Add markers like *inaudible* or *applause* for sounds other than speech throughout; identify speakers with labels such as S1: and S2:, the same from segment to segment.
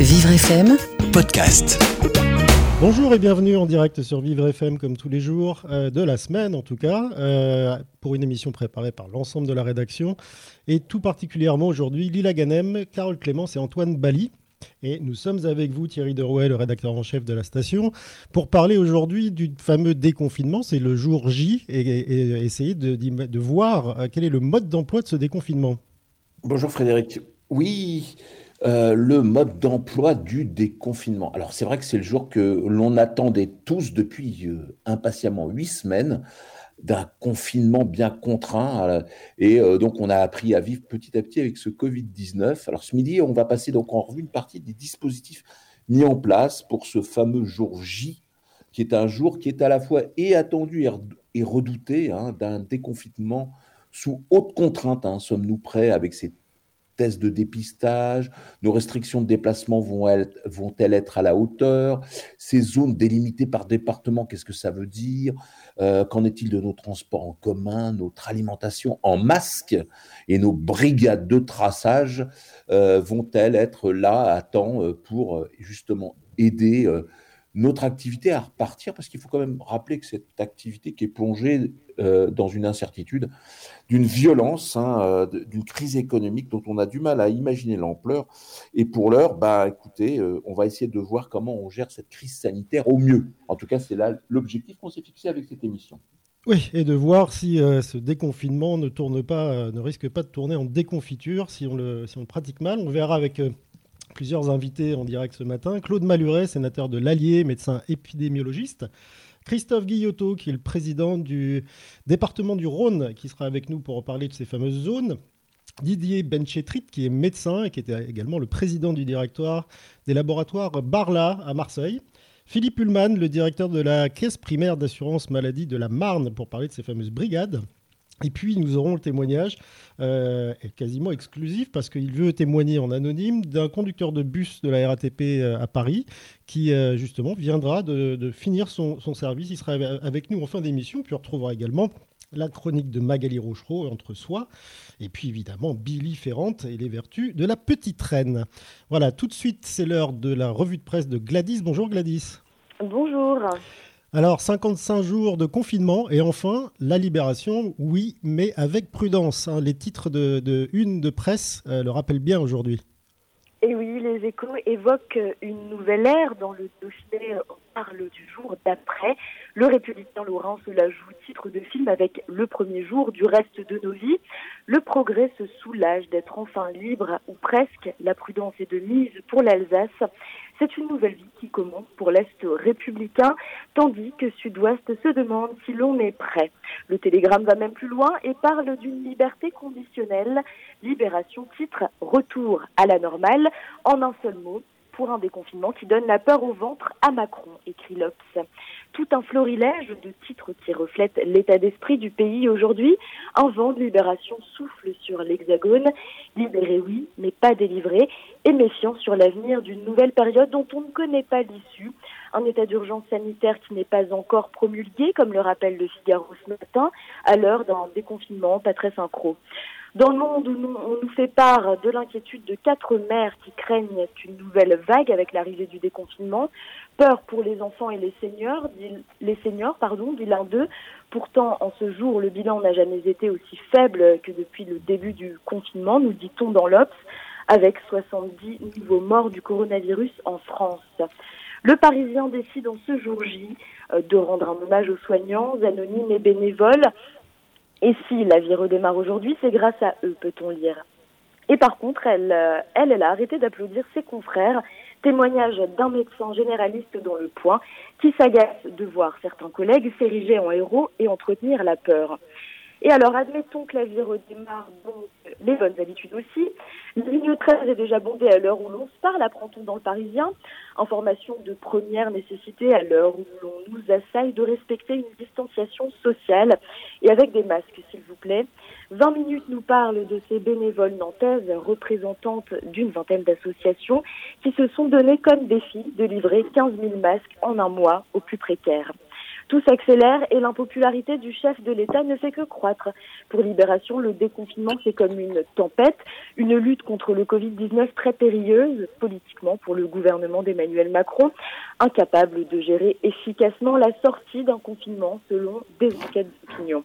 S1: Vivre FM Podcast.
S2: Bonjour et bienvenue en direct sur Vivre FM comme tous les jours euh, de la semaine en tout cas euh, pour une émission préparée par l'ensemble de la rédaction et tout particulièrement aujourd'hui Lila Ganem, Carole Clémence et Antoine Bali. Et nous sommes avec vous, Thierry Derouet, le rédacteur en chef de la station, pour parler aujourd'hui du fameux déconfinement. C'est le jour J et, essayer de, de, voir euh, quel est le mode d'emploi de ce déconfinement.
S3: Bonjour Frédéric. Oui, euh, le mode d'emploi du déconfinement. Alors c'est vrai que c'est le jour que l'on attendait tous depuis euh, impatiemment huit semaines d'un confinement bien contraint. Euh, et donc, on a appris à vivre petit à petit avec ce Covid-19. Alors, ce midi, on va passer donc en revue une partie des dispositifs mis en place pour ce fameux jour J, qui est un jour qui est à la fois et attendu et redouté hein, d'un déconfinement sous haute contrainte. Hein. Sommes-nous prêts avec ces tests de dépistage, nos restrictions de déplacement vont-elles vont être à la hauteur, ces zones délimitées par département, qu'est-ce que ça veut dire, euh, qu'en est-il de nos transports en commun, notre alimentation en masque et nos brigades de traçage euh, vont-elles être là à temps euh, pour justement aider notre activité à repartir, parce qu'il faut quand même rappeler que cette activité qui est plongée euh, dans une incertitude, d'une violence, hein, euh, d'une crise économique dont on a du mal à imaginer l'ampleur. Et pour l'heure, bah, écoutez, euh, on va essayer de voir comment on gère cette crise sanitaire au mieux. En tout cas, c'est là l'objectif qu'on s'est fixé avec cette émission.
S2: Oui, et de voir si ce déconfinement ne tourne pas, ne risque pas de tourner en déconfiture si on le, si on pratique mal. On verra avec plusieurs invités en direct ce matin. Claude Maluret, sénateur de l'Allier, médecin épidémiologiste. Christophe Guillotot, qui est le président du département du Rhône, qui sera avec nous pour parler de ces fameuses zones. Didier Benchetrit, qui est médecin et qui était également le président du directoire des laboratoires Barla à Marseille. Philippe Ullmann, le directeur de la caisse primaire d'assurance maladie de la Marne, pour parler de ces fameuses brigades. Et puis, nous aurons le témoignage euh, quasiment exclusif parce qu'il veut témoigner en anonyme d'un conducteur de bus de la RATP euh, à Paris qui, euh, justement, viendra de, finir son, service. Il sera avec nous en fin d'émission. Puis on retrouvera également la chronique de Magali Rochereau entre soi, et puis évidemment Billy Ferrante et les vertus de la petite reine. Voilà, tout de suite, c'est l'heure de la revue de presse de Gladys. Bonjour Gladys.
S4: Bonjour.
S2: Alors, 55 jours de confinement et enfin la libération, oui, mais avec prudence. Hein. Les titres de, une de presse euh, le rappellent bien aujourd'hui.
S4: Et oui, les échos évoquent une nouvelle ère dans le dossier. On parle du jour d'après. Le républicain Laurent se la joue titre de film avec le premier jour du reste de nos vies. Le progrès se soulage d'être enfin libre ou presque. La prudence est de mise pour l'Alsace. C'est une nouvelle vie qui commence pour l'Est républicain, tandis que Sud-Ouest se demande si l'on est prêt. Le télégramme va même plus loin et parle d'une liberté conditionnelle. Libération titre Retour à la normale. En un seul mot, pour un déconfinement qui donne la peur au ventre à Macron, écrit l'Obs. Tout un florilège de titres qui reflètent l'état d'esprit du pays aujourd'hui. Un vent de libération souffle sur l'Hexagone. Libéré, oui, mais pas délivré. Et méfiant sur l'avenir d'une nouvelle période dont on ne connaît pas l'issue. Un état d'urgence sanitaire qui n'est pas encore promulgué, comme le rappelle le Figaro ce matin, à l'heure d'un déconfinement pas très synchro. Dans le monde où on nous fait part de l'inquiétude de quatre mères qui craignent une nouvelle vague avec l'arrivée du déconfinement, peur pour les enfants et les seniors, les seniors, pardon, dit l'un d'eux. Pourtant, en ce jour, le bilan n'a jamais été aussi faible que depuis le début du confinement, nous dit-on dans l'Obs, avec 70 nouveaux morts du coronavirus en France. Le Parisien décide en ce jour J euh, de rendre un hommage aux soignants, anonymes et bénévoles et si la vie redémarre aujourd'hui, c'est grâce à eux, peut-on lire. Et par contre, elle, euh, elle, elle a arrêté d'applaudir ses confrères. Témoignage d'un médecin généraliste dans le point qui s'agace de voir certains collègues s'ériger en héros et entretenir la peur. Et alors, admettons que la vie redémarre, donc les bonnes habitudes aussi. La ligne 13 est déjà bondée à l'heure où l'on se parle, apprend-on dans le Parisien. Information de première nécessité à l'heure où l'on nous assaille de respecter une distanciation sociale et avec des masques, s'il vous plaît. 20 minutes nous parlent de ces bénévoles nantaises, représentantes d'une vingtaine d'associations, qui se sont données comme défi de livrer 15 000 masques en un mois aux plus précaires. Tout s'accélère et l'impopularité du chef de l'État ne fait que croître. Pour Libération, le déconfinement, c'est comme une tempête, une lutte contre le Covid-19 très périlleuse politiquement pour le gouvernement d'Emmanuel Macron, incapable de gérer efficacement la sortie d'un confinement selon des enquêtes d'opinion.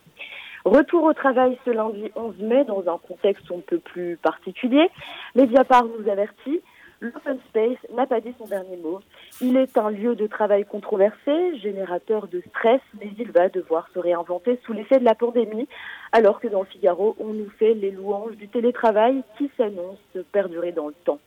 S4: Retour au travail ce lundi 11 mai dans un contexte un peu plus particulier. Mediapart nous avertit, l'open space n'a pas dit son dernier mot. Il est un lieu de travail controversé, générateur de stress, mais il va devoir se réinventer sous l'effet de la pandémie, alors que dans le Figaro, on nous fait les louanges du télétravail qui s'annonce perdurer dans le temps.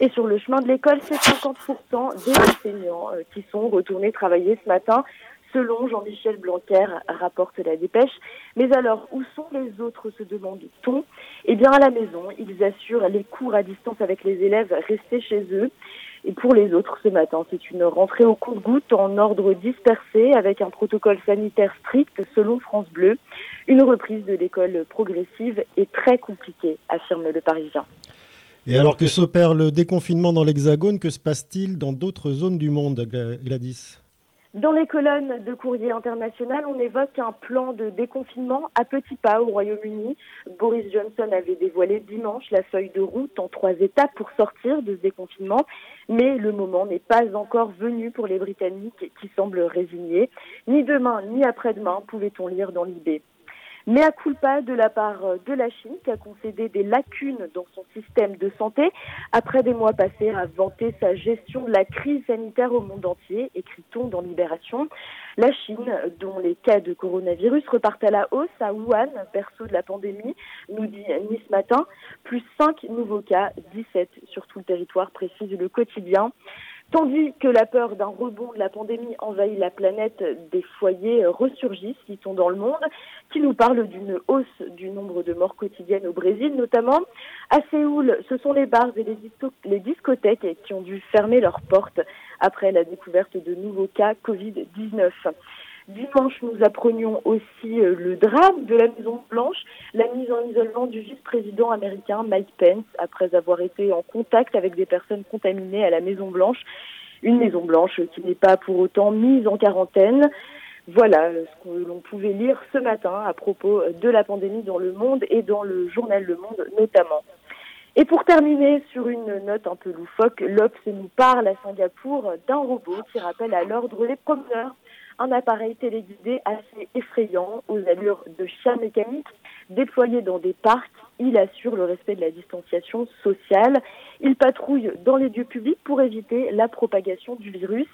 S4: Et sur le chemin de l'école, c'est 50% des enseignants euh, qui sont retournés travailler ce matin selon Jean-Michel Blanquer, rapporte la dépêche. Mais alors, où sont les autres, se demande-t-on? Eh bien, à la maison, ils assurent les cours à distance avec les élèves restés chez eux. Et pour les autres, ce matin, c'est une rentrée au compte-goutte en ordre dispersé avec un protocole sanitaire strict selon France Bleu. Une reprise de l'école progressive est très compliquée, affirme le Parisien.
S2: Et alors que s'opère le déconfinement dans l'Hexagone, que se passe-t-il dans d'autres zones du monde, Gladys?
S4: Dans les colonnes de courrier international, on évoque un plan de déconfinement à petits pas au Royaume-Uni. Boris Johnson avait dévoilé dimanche la feuille de route en trois étapes pour sortir de ce déconfinement, mais le moment n'est pas encore venu pour les Britanniques qui semblent résignés. Ni demain ni après-demain, pouvait-on lire dans l'IB mais à culpa de la part euh, de la Chine qui a concédé des lacunes dans son système de santé après des mois passés à vanter sa gestion de la crise sanitaire au monde entier, écrit-on dans Libération. La Chine, dont les cas de coronavirus repartent à la hausse à Wuhan, perso de la pandémie, nous dit ni ce matin, plus 5 nouveaux cas, 17 sur tout le territoire, précise le quotidien. Tandis que la peur d'un rebond de la pandémie envahit la planète, des foyers ressurgissent, sont dans le monde, qui nous parlent d'une hausse du nombre de morts quotidiennes au Brésil notamment. À Séoul, ce sont les bars et les discothèques qui ont dû fermer leurs portes après la découverte de nouveaux cas Covid-19. Dimanche, nous apprenions aussi euh, le drame de la Maison Blanche, la mise en isolement du vice-président américain Mike Pence après avoir été en contact avec des personnes contaminées à la Maison Blanche. Une Maison Blanche qui n'est pas pour autant mise en quarantaine. Voilà ce que l'on pouvait lire ce matin à propos de la pandémie dans le monde et dans le journal Le Monde notamment. Et pour terminer sur une note un peu loufoque, l'Obs nous parle à Singapour d'un robot qui rappelle à l'ordre les promeneurs un appareil téléguidé assez effrayant aux allures de chat mécanique déployé dans des parcs. Il assure le respect de la distanciation sociale. Il patrouille dans les lieux publics pour éviter la propagation du virus.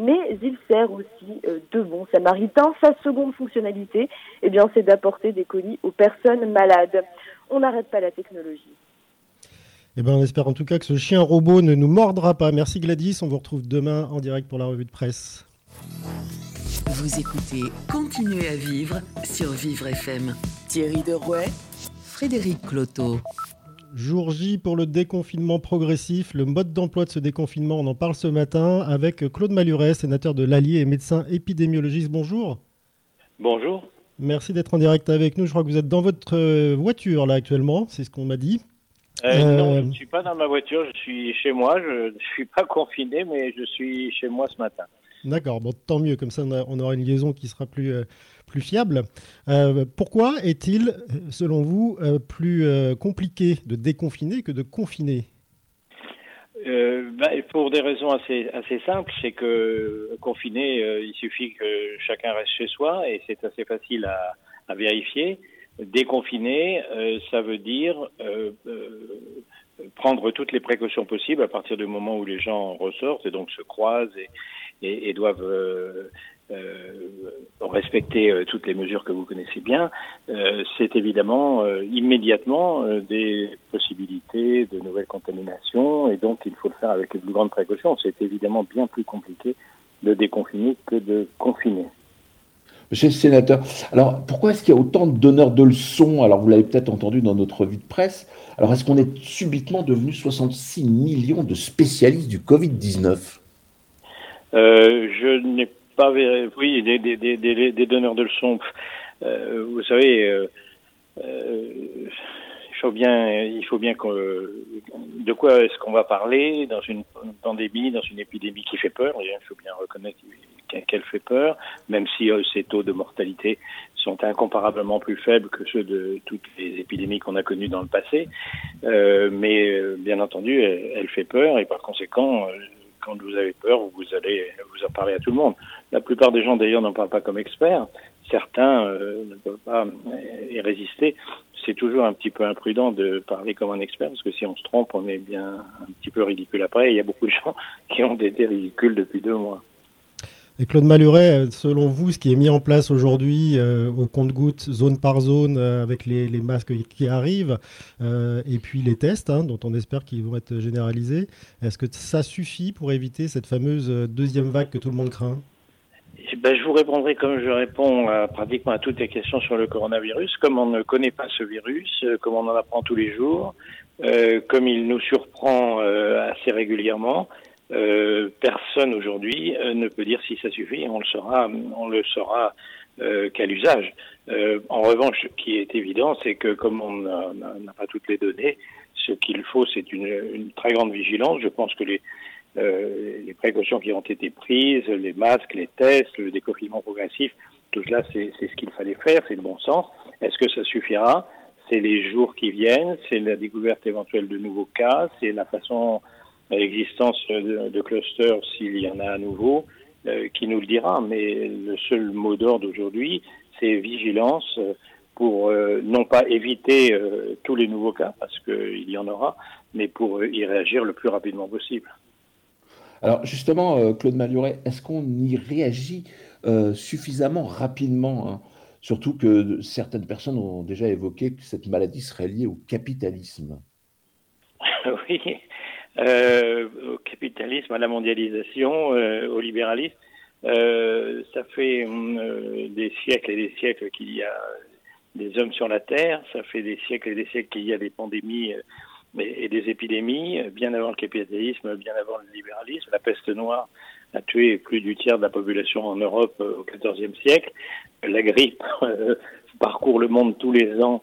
S4: Mais il sert aussi euh, de bon samaritain. Sa seconde fonctionnalité, eh bien, c'est d'apporter des colis aux personnes malades. On n'arrête pas la technologie.
S2: Eh ben, on espère en tout cas que ce chien robot ne nous mordra pas. Merci Gladys. On vous retrouve demain en direct pour la revue de presse.
S1: Vous écoutez Continuez à vivre sur Vivre FM. Thierry Derouet, Frédéric Cloteau.
S2: Jour J pour le déconfinement progressif, le mode d'emploi de ce déconfinement, on en parle ce matin avec Claude Maluret, sénateur de l'Allier et médecin épidémiologiste. Bonjour.
S5: Bonjour.
S2: Merci d'être en direct avec nous. Je crois que vous êtes dans votre euh, voiture là actuellement, c'est ce qu'on m'a dit.
S5: Euh, non, je ne suis pas dans ma voiture, je suis chez moi. Je ne suis pas *laughs* confiné, mais je suis chez moi ce matin.
S2: D'accord, bon, tant mieux, comme ça on, aura une liaison qui sera plus, euh, plus fiable. Euh, pourquoi est-il, selon vous, euh, plus compliqué de déconfiner que de confiner?
S5: Bah, Pour des raisons assez, assez simples, c'est que confiner, il suffit que chacun reste chez soi et c'est assez facile à, à vérifier. Déconfiner, ça veut dire prendre toutes les précautions possibles à partir du moment où les gens ressortent et donc se croisent et, et, doivent euh, euh, respecter euh, toutes les mesures que vous connaissez bien, c'est évidemment immédiatement des possibilités de nouvelles contaminations et donc il faut le faire avec les plus grandes précautions. C'est évidemment bien plus compliqué de déconfiner que de confiner.
S3: Monsieur le sénateur, alors pourquoi est-ce qu'il y a autant de donneurs de leçons? Alors vous l'avez peut-être entendu dans notre revue de presse. Alors est-ce qu'on est subitement devenu 66 millions de spécialistes du Covid-19
S5: euh, je n'ai pas oui des, donneurs de leçons. Euh, vous savez, euh, il faut bien, il faut bien que, de quoi est-ce qu'on va parler dans une pandémie, dans une épidémie qui fait peur? Il faut bien reconnaître qu'elle fait peur, même si ces taux de mortalité sont incomparablement plus faibles que ceux de toutes les épidémies qu'on a connues dans le passé. mais bien entendu, elle, fait peur et par conséquent, quand vous avez peur, vous allez vous en parler à tout le monde. La plupart des gens d'ailleurs n'en parlent pas comme experts. Certains ne peuvent pas y résister c'est toujours un petit peu imprudent de parler comme un expert, parce que si on se trompe, on est bien un petit peu ridicule après. il y a beaucoup de gens *laughs* qui ont été ridicules depuis deux mois.
S2: Et Claude Maluret, selon vous, ce qui est mis en place aujourd'hui euh, au compte-goutte, zone par zone, euh, avec les, masques qui arrivent, euh, et puis les tests, hein, dont on espère qu'ils vont être généralisés, est-ce que ça suffit pour éviter cette fameuse deuxième vague que tout le monde craint?
S5: Eh ben, je vous répondrai comme je réponds à, pratiquement à toutes les questions sur le coronavirus. Comme on ne connaît pas ce virus, comme on en apprend tous les jours, comme il nous surprend assez régulièrement, euh, personne aujourd'hui euh, ne peut dire si ça suffit. On le saura, on le saura qu'à l'usage. en revanche, ce qui est évident, c'est que comme on n'a pas toutes les données, ce qu'il faut, c'est une, une, très grande vigilance. Je pense que les euh, les précautions qui ont été prises, les masques, les tests, le déconfinement progressif, tout cela, c'est ce qu'il fallait faire, c'est le bon sens. Est-ce que ça suffira? C'est les jours qui viennent, c'est la découverte éventuelle de nouveaux cas, c'est la façon, l'existence de, de, clusters, s'il y en a à nouveau, euh, qui nous le dira. Mais le seul mot d'ordre aujourd'hui, c'est vigilance pour euh, non pas éviter euh, tous les nouveaux cas, parce qu'il y en aura, mais pour y réagir le plus rapidement possible.
S3: Alors justement, Claude Maluret, est-ce qu'on y réagit suffisamment rapidement hein? Surtout que certaines personnes ont déjà évoqué que cette maladie serait liée au capitalisme. *laughs*
S5: oui, euh, au capitalisme, à la mondialisation, au libéralisme. ça fait des siècles et des siècles qu'il y a des hommes sur la Terre, ça fait des siècles et des siècles qu'il y a des pandémies et des épidémies, bien avant le capitalisme, bien avant le libéralisme. La peste noire a tué plus du tiers de la population en Europe euh, au XIVe siècle. La grippe euh, parcourt le monde tous les ans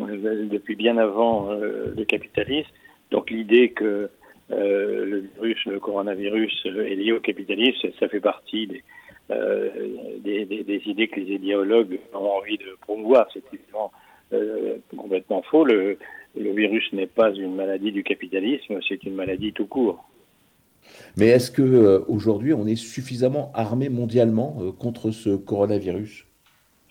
S5: euh, depuis bien avant le capitalisme. Donc l'idée que le virus, le coronavirus est lié au capitalisme, ça fait partie des, des, des, des, idées que les idéologues ont envie de promouvoir. C'est évidemment complètement faux. Le, le virus n'est pas une maladie du capitalisme, c'est une maladie tout court.
S3: Mais est-ce que euh, aujourd'hui on est suffisamment armé mondialement euh, contre ce coronavirus?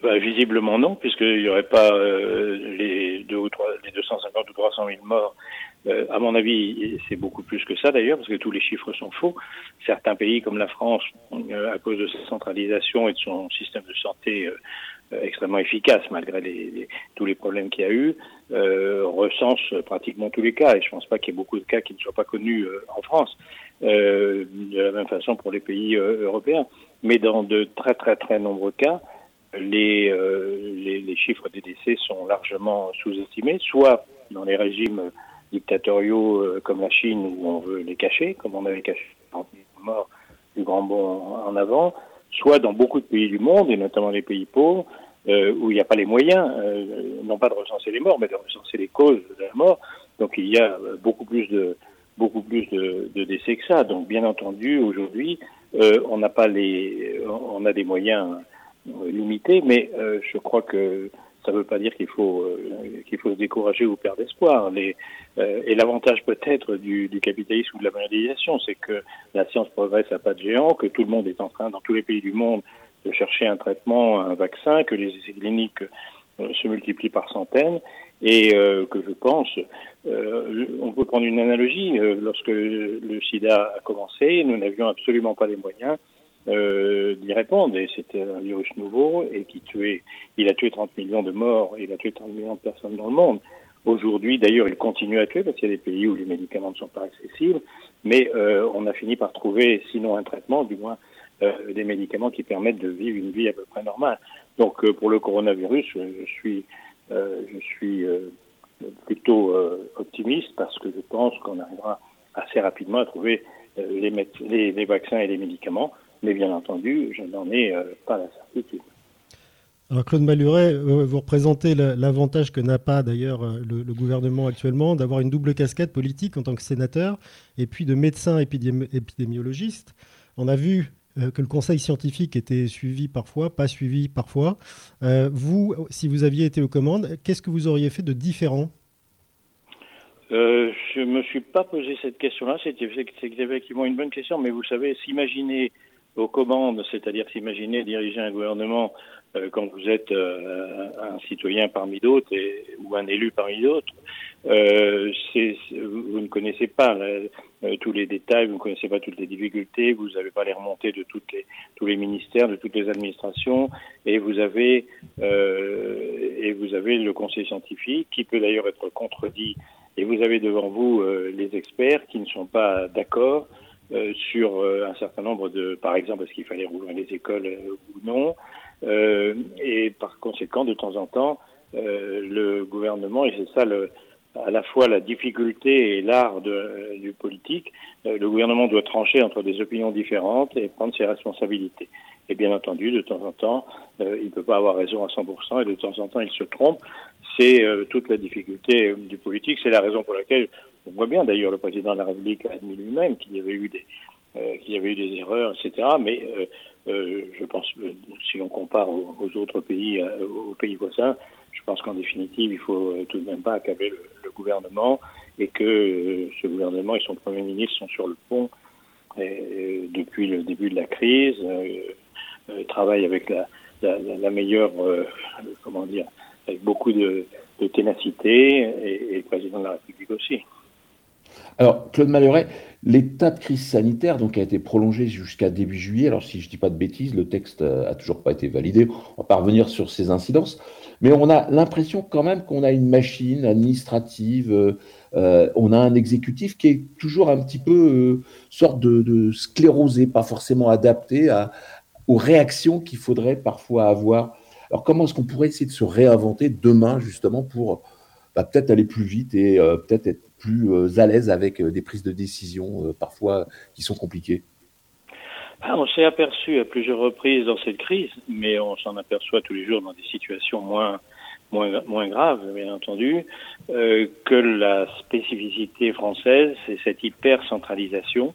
S5: Bah, Visiblement non, puisqu'il n'y aurait pas euh, les, deux ou trois, les 250 ou 300 000 morts. À mon avis, c'est beaucoup plus que ça d'ailleurs, parce que tous les chiffres sont faux. Certains pays comme la France, à cause de sa centralisation et de son système de santé euh, extrêmement efficace malgré les, tous les problèmes qu'il y a eu, euh, recense pratiquement tous les cas. Et je ne pense pas qu'il y ait beaucoup de cas qui ne soient pas connus euh, en France, euh, de la même façon pour les pays euh, européens. Mais dans de très très très nombreux cas, les, les, les, chiffres des décès sont largement sous-estimés, soit dans les régimes dictatoriaux comme la Chine où on veut les cacher, comme on avait caché les morts du grand bond en avant, soit dans beaucoup de pays du monde, et notamment les pays pauvres, euh, où il n'y a pas les moyens, euh, non pas de recenser les morts, mais de recenser les causes de la mort. Donc il y a euh, beaucoup plus de beaucoup plus de, de décès que ça. Donc bien entendu, aujourd'hui, euh, on n'a pas les, on a des moyens limités, mais je crois que ça ne veut pas dire qu'il faut euh, qu'il faut se décourager ou perdre espoir. Euh, et l'avantage peut-être du, du, capitalisme ou de la mondialisation, c'est que la science progresse à pas de géant, que tout le monde est en train, dans tous les pays du monde, de chercher un traitement, un vaccin, que les essais cliniques euh, se multiplient par centaines, et que je pense, on peut prendre une analogie. lorsque le SIDA a commencé, nous n'avions absolument pas les moyens euh, d'y répondre. Et c'était un virus nouveau et qui tuait, il a tué 30 millions de morts, il a tué 30 millions de personnes dans le monde. Aujourd'hui, d'ailleurs, il continue à tuer parce qu'il y a des pays où les médicaments ne sont pas accessibles, mais euh, on a fini par trouver, sinon un traitement, du moins euh, des médicaments qui permettent de vivre une vie à peu près normale. Donc, euh, pour le coronavirus, je suis, euh, je suis euh, plutôt optimiste parce que je pense qu'on arrivera assez rapidement à trouver les, les, les vaccins et les médicaments mais bien entendu, je n'en ai euh, pas la certitude.
S2: Alors Claude Maluret, euh, vous représentez l'avantage que n'a pas d'ailleurs euh, le, gouvernement actuellement d'avoir une double casquette politique en tant que sénateur et puis de médecin épidémiologiste. On a vu que le conseil scientifique était suivi parfois, pas suivi parfois. vous, si vous aviez été aux commandes, qu'est-ce que vous auriez fait de différent?
S5: Euh, je me suis pas posé cette question-là. C'est effectivement une bonne question, mais vous savez, s'imaginer aux commandes, c'est-à-dire s'imaginer diriger un gouvernement euh, quand vous êtes euh, un citoyen parmi d'autres ou un élu parmi d'autres, euh, vous ne connaissez pas tous les détails, vous ne connaissez pas toutes les difficultés, vous n'avez pas les remontées de toutes les, tous les ministères, de toutes les administrations, et vous avez et vous avez le conseil scientifique qui peut d'ailleurs être contredit et vous avez devant vous euh, les experts qui ne sont pas d'accord euh, sur euh, un certain nombre de, par exemple, est-ce qu'il fallait rouvrir les écoles ou non. Et par conséquent, de temps en temps, le gouvernement, et c'est ça le, à la fois la difficulté et l'art du politique, le gouvernement doit trancher entre des opinions différentes et prendre ses responsabilités. Et bien entendu, de temps en temps, il ne peut pas avoir raison à 100% et de temps en temps, il se trompe c'est euh, toute la difficulté euh, du politique. C'est la raison pour laquelle on voit bien d'ailleurs le président de la République a admis lui-même qu'il y avait eu des euh, qu'il y avait eu des erreurs, etc. Mais je pense si on compare aux, autres pays, aux pays voisins, je pense qu'en définitive, il faut tout de même pas accabler le, gouvernement et que ce gouvernement et son premier ministre sont sur le pont depuis le début de la crise, travaillent avec la, la, meilleure, comment dire, avec beaucoup de, ténacité et, le président de la République aussi.
S3: Alors, Claude Malheuret, l'état de crise sanitaire donc, a été prolongé jusqu'à début juillet. Alors, si je ne dis pas de bêtises, le texte a toujours pas été validé. On va pas revenir sur ces incidences. Mais on a l'impression quand même qu'on a une machine administrative, euh, euh, on a un exécutif qui est toujours un petit peu euh, sorte de, sclérosé, pas forcément adapté aux réactions qu'il faudrait parfois avoir alors comment est-ce qu'on pourrait essayer de se réinventer demain justement pour bah, peut-être aller plus vite et euh, peut-être être plus euh, à l'aise avec euh, des prises de décision parfois qui sont compliquées.
S5: Ah, On s'est aperçu à plusieurs reprises dans cette crise, mais on s'en aperçoit tous les jours dans des situations moins moins, moins graves, bien entendu, que la spécificité française, c'est cette hyper-centralisation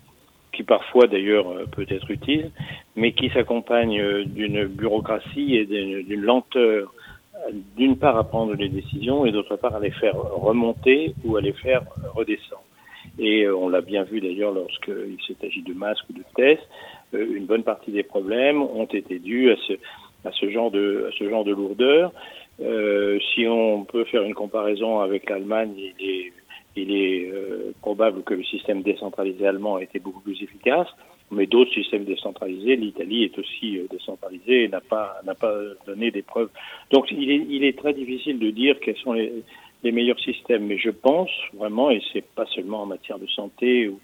S5: qui parfois d'ailleurs euh, peut être utile, mais qui s'accompagne euh, d'une bureaucratie et d'une lenteur, d'une part à prendre les décisions et d'autre part à les faire remonter ou à les faire redescendre. Et euh, on l'a bien vu d'ailleurs lorsqu'il s'est agi de masques ou de tests, une bonne partie des problèmes ont été dus à ce, à ce, genre, de, à ce genre de lourdeur. Euh, si on peut faire une comparaison avec l'Allemagne, il est il est euh, probable que le système décentralisé allemand a été beaucoup plus efficace, mais d'autres systèmes décentralisés, l'Italie est aussi euh, décentralisée et n'a pas n'a pas donné des preuves. Donc il est il est très difficile de dire quels sont les, les meilleurs systèmes, mais je pense vraiment, et c'est pas seulement en matière de santé ou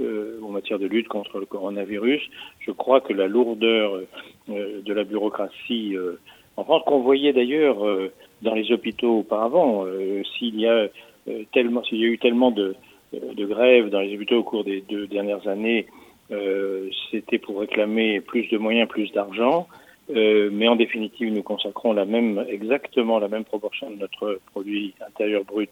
S5: euh, en matière de lutte contre le coronavirus, je crois que la lourdeur euh, de la bureaucratie en France, qu'on voyait d'ailleurs dans les hôpitaux auparavant, s'il y a euh, tellement, s'il y a eu tellement de, de grèves dans les hôpitaux au cours des deux dernières années, euh, c'était pour réclamer plus de moyens, plus d'argent. Euh, mais en définitive, nous consacrons la même, exactement la même proportion de notre produit intérieur brut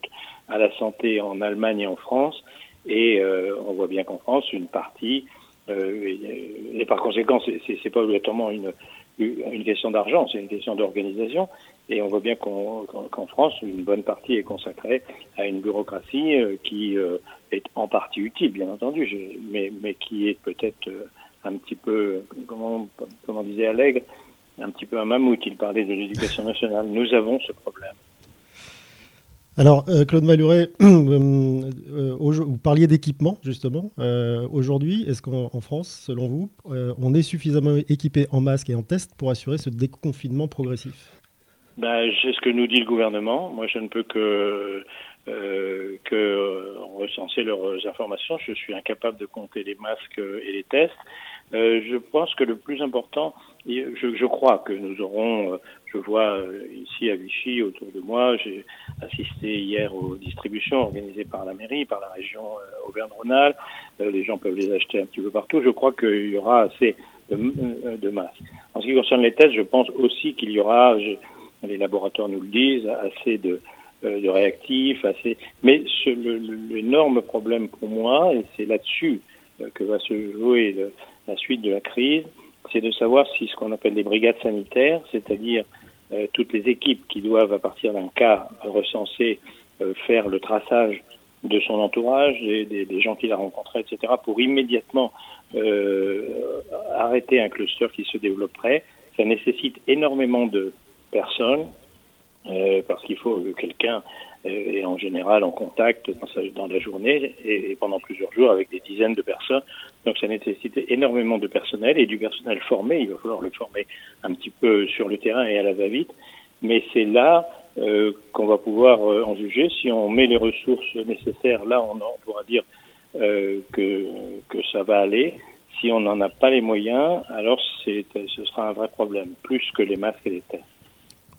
S5: à la santé en Allemagne et en France. Et euh, on voit bien qu'en France, une partie, euh, et, et, par conséquent, c'est pas obligatoirement une, une question d'argent, c'est une question d'organisation. Et on voit bien qu'en France, une bonne partie est consacrée à une bureaucratie euh, qui euh, est en partie utile, bien entendu, mais, qui est peut-être euh, un petit peu, comment, comment disait Allègre, un petit peu un mammouth. Il parlait de l'éducation nationale. Nous avons ce problème.
S2: Alors, Claude Maluret, *clears throat* vous parliez d'équipement, justement. Aujourd'hui, est-ce qu'en France, selon vous, on est suffisamment équipé en masques et en tests pour assurer ce déconfinement progressif?
S5: Ben, C'est ce que nous dit le gouvernement. Moi, je ne peux que, euh, que recenser leurs informations. Je suis incapable de compter les masques et les tests. Euh, je pense que le plus important, je, je crois que nous aurons, euh, je vois euh, ici à Vichy autour de moi, j'ai assisté hier aux distributions organisées par la mairie, par la région euh, Auvergne-Rhône-Alpes. les gens peuvent les acheter un petit peu partout. Je crois qu'il y aura assez de, de masques. En ce qui concerne les tests, je pense aussi qu'il y aura, les laboratoires nous le disent, assez de, euh, réactifs, assez. Mais l'énorme problème pour moi, et c'est là-dessus euh, que va se jouer la suite de la crise, c'est de savoir si ce qu'on appelle les brigades sanitaires, c'est-à-dire euh, toutes les équipes qui doivent, à partir d'un cas recensé, faire le traçage de son entourage, des, des, gens qu'il a rencontrés, etc., pour immédiatement arrêter un cluster qui se développerait. Ça nécessite énormément de personnes, euh, parce qu'il faut que quelqu'un euh, est en général en contact dans, la journée et, pendant plusieurs jours avec des dizaines de personnes. Donc ça nécessite énormément de personnel et du personnel formé. Il va falloir le former un petit peu sur le terrain et à la va-vite. Mais c'est là euh, qu'on va pouvoir en juger. Si on met les ressources nécessaires, là, on, pourra dire que, que ça va aller. Si on n'en a pas les moyens, alors ce sera un vrai problème, plus que les masques et les tests.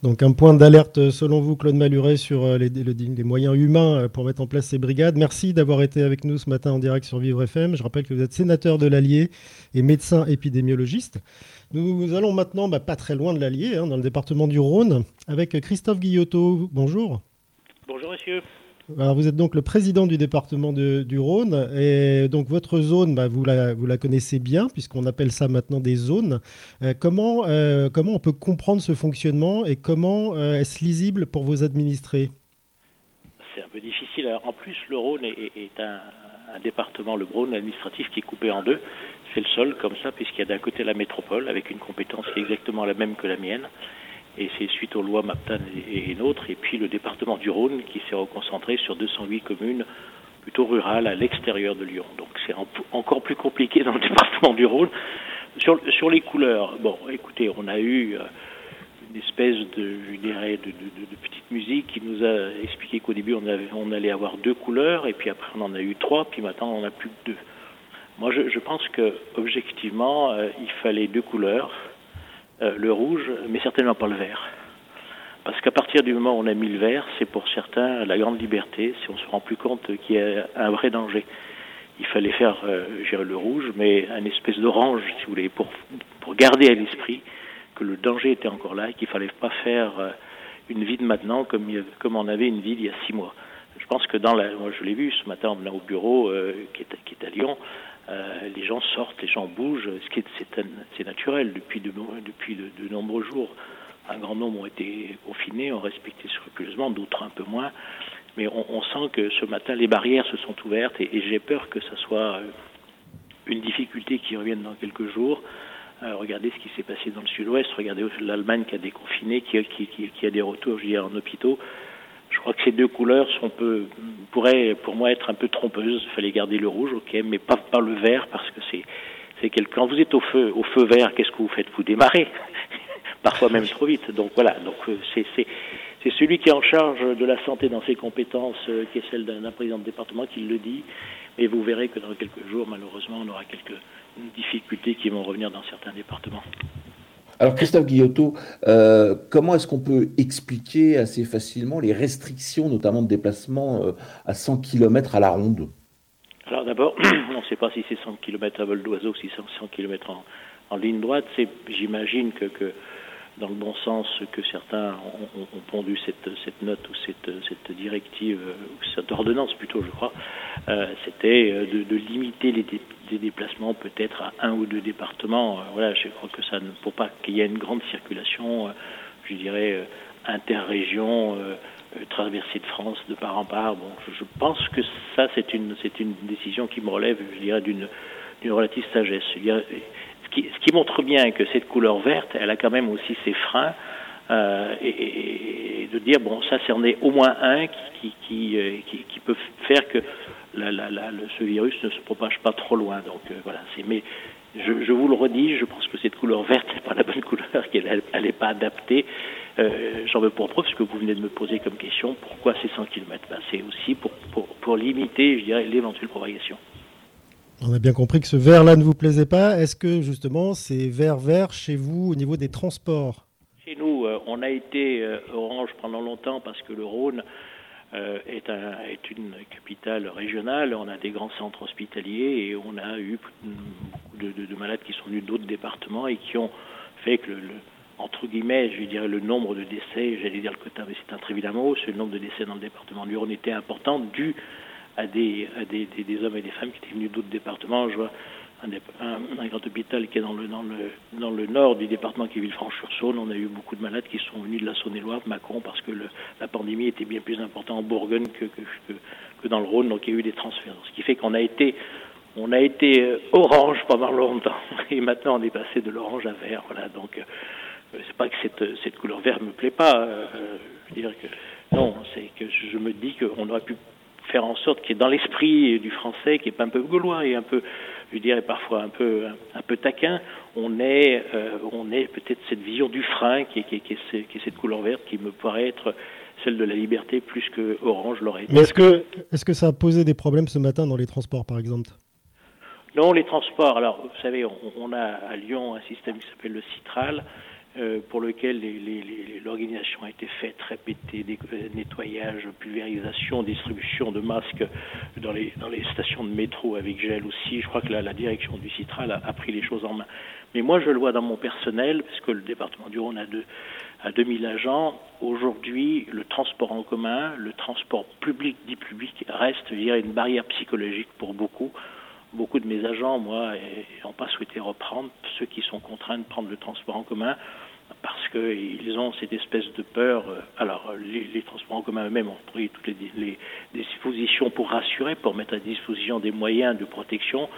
S2: Donc un point d'alerte selon vous, Claude Maluret, sur euh, les, moyens humains euh, pour mettre en place ces brigades. Merci d'avoir été avec nous ce matin en direct sur Vivre FM. Je rappelle que vous êtes sénateur de l'Allier et médecin épidémiologiste. Nous allons maintenant, bah, pas très loin de l'Allier, hein, dans le département du Rhône, avec Christophe Guillotot. Bonjour.
S6: Bonjour, monsieur.
S2: Alors, vous êtes donc le président du département du Rhône et donc votre zone, bah, vous, la, vous la connaissez bien puisqu'on appelle ça maintenant des zones. Euh, comment, euh, comment on peut comprendre ce fonctionnement et comment euh, est-ce lisible pour vos administrés?
S6: C'est un peu difficile. En plus, le Rhône est, un, département, le Rhône administratif, qui est coupé en deux. C'est le sol comme ça puisqu'il y a d'un côté la métropole avec une compétence qui est exactement la même que la mienne et c'est suite aux lois MAPTAN et, et nôtres, et puis le département du Rhône qui s'est reconcentré sur 208 communes plutôt rurales à l'extérieur de Lyon. Donc c'est encore plus compliqué dans le *laughs* département du Rhône. Sur, les couleurs, bon, écoutez, on a eu euh, une espèce de, petite musique qui nous a expliqué qu'au début on, allait avoir deux couleurs, et puis après on en a eu trois, puis maintenant on en a plus que deux. Moi, je, je pense que objectivement, euh, il fallait deux couleurs euh, le rouge, mais certainement pas le vert. Parce qu'à partir du moment où on a mis le vert, c'est pour certains la grande liberté, si on se rend plus compte qu'il y a un vrai danger. Il fallait faire euh, le rouge, mais un espèce d'orange, si vous voulez, pour, pour garder à l'esprit que le danger était encore là et qu'il fallait pas faire euh, une vie de maintenant comme, comme on avait une vie il y a six mois. Je pense que dans la, moi je l'ai vu ce matin en venant au bureau euh, qui, est, qui est à Lyon, euh, les gens sortent, les gens bougent, ce qui est, c'est naturel depuis de, depuis de, nombreux jours. Un grand nombre ont été confinés, ont respecté scrupuleusement, d'autres un peu moins. Mais on, sent que ce matin, les barrières se sont ouvertes et, j'ai peur que ce soit euh, une difficulté qui revienne dans quelques jours. Euh, regardez ce qui s'est passé dans le sud-ouest, regardez l'Allemagne qui a déconfiné, qui, qui, qui, qui a des retours, je en hôpitaux. Je crois que ces deux couleurs sont peu, pourraient pour moi être un peu trompeuses. Il fallait garder le rouge, ok, mais pas, pas le vert parce que c'est c'est quand vous êtes au feu au feu vert, qu'est-ce que vous faites? Vous démarrez, *laughs* parfois même trop vite. Donc voilà, c'est c'est c'est celui qui est en charge de la santé dans ses compétences, euh, qui est celle d'un président de département, qui le dit. Mais vous verrez que dans quelques jours, malheureusement, on aura quelques difficultés qui vont revenir dans certains départements.
S3: Alors Christophe Guillotot, euh, comment est-ce qu'on peut expliquer assez facilement les restrictions, notamment de déplacement euh, à 100 km à la ronde?
S6: Alors d'abord, *clears throat* on ne sait pas si c'est 100 km à vol d'oiseau ou si c'est 100 km en, ligne droite. J'imagine que, dans le bon sens que certains ont, pondu cette, note ou cette, directive, ou cette ordonnance plutôt, je crois, euh, c'était de, limiter les, des déplacements peut-être à un ou deux départements. Euh, voilà, je crois que ça ne faut pas qu'il y ait une grande circulation, euh, je dirais, euh, interrégion, traversée de France de part en part. Bon, je, je pense que ça, c'est une, une décision qui me relève, je dirais, d'une, relative sagesse. Y a, ce, qui, ce qui montre bien que cette couleur verte, elle a quand même aussi ses freins. Et, de dire bon ça c'en est au moins un qui, qui, qui peut faire que la, la, la, le, ce virus ne se propage pas trop loin. Donc euh, voilà, c'est mais je, je, vous le redis, je pense que cette couleur verte n'est pas la bonne *laughs* couleur, qu'elle n'est pas adaptée. Euh, J'en veux pour preuve ce que vous venez de me poser comme question. Pourquoi ces 100 km ben, C'est aussi pour, pour, pour, limiter, je dirais, l'éventuelle propagation.
S2: On a bien compris que ce vert-là ne vous plaisait pas. Est-ce que justement c'est vert-vert chez vous au niveau des transports?
S6: Chez nous, euh, on a été orange pendant longtemps parce que le Rhône est, un, est, une capitale régionale. On a des grands centres hospitaliers et on a eu beaucoup de, de, de malades qui sont venus d'autres départements et qui ont fait que le, entre guillemets, je dirais le nombre de décès, j'allais dire le quota, mais c'est un très évidemment mot, le nombre de décès dans le département du Rhône était important dû à des, hommes et des femmes qui étaient venus d'autres départements. Un, grand hôpital qui est dans le, dans, le, dans le nord du département qui est Villefranche-sur-Saône. On a eu beaucoup de malades qui sont venus de la Saône-et-Loire, de Macron, parce que la pandémie était bien plus importante en Bourgogne que, que, dans le Rhône, donc il y a eu des transferts. Ce qui fait qu'on a été, on a été euh, orange pendant longtemps, *laughs* et maintenant on est passé de l'orange à vert. Voilà, donc euh, c'est pas que cette, cette couleur vert me plaît pas. Euh, je veux dire que non, c'est que je me dis qu'on aurait pu faire en sorte qu'il y ait dans l'esprit du français, qui est un peu gaulois et un peu je dirais parfois un peu un, peu taquin, on est euh, on est peut-être cette vision du frein qui est, qui, qui, est, cette couleur verte qui me paraît être celle de la liberté plus que orange l'aurait
S2: Mais est-ce que est-ce que ça a posé des problèmes ce matin dans les transports par exemple?
S6: Non, les transports. Alors vous savez, on, on a à Lyon un système qui s'appelle le Citral pour lequel l'organisation a été faite, répétée, des, euh, nettoyage, pulvérisation, distribution de masques dans les, dans les stations de métro avec gel aussi. Je crois que la, la direction du Citral a, a, pris les choses en main. Mais moi, je le vois dans mon personnel, parce que le département du Rhône a, deux, a 2000 agents. Aujourd'hui, le transport en commun, le transport public, dit public, reste je dirais, une barrière psychologique pour beaucoup beaucoup de mes agents, moi, n'ont pas souhaité reprendre, ceux qui sont contraints de prendre le transport en commun, parce qu'ils ont cette espèce de peur. Euh, alors, les, transports en commun eux-mêmes ont pris toutes les, dispositions pour rassurer, pour mettre à disposition des moyens de protection.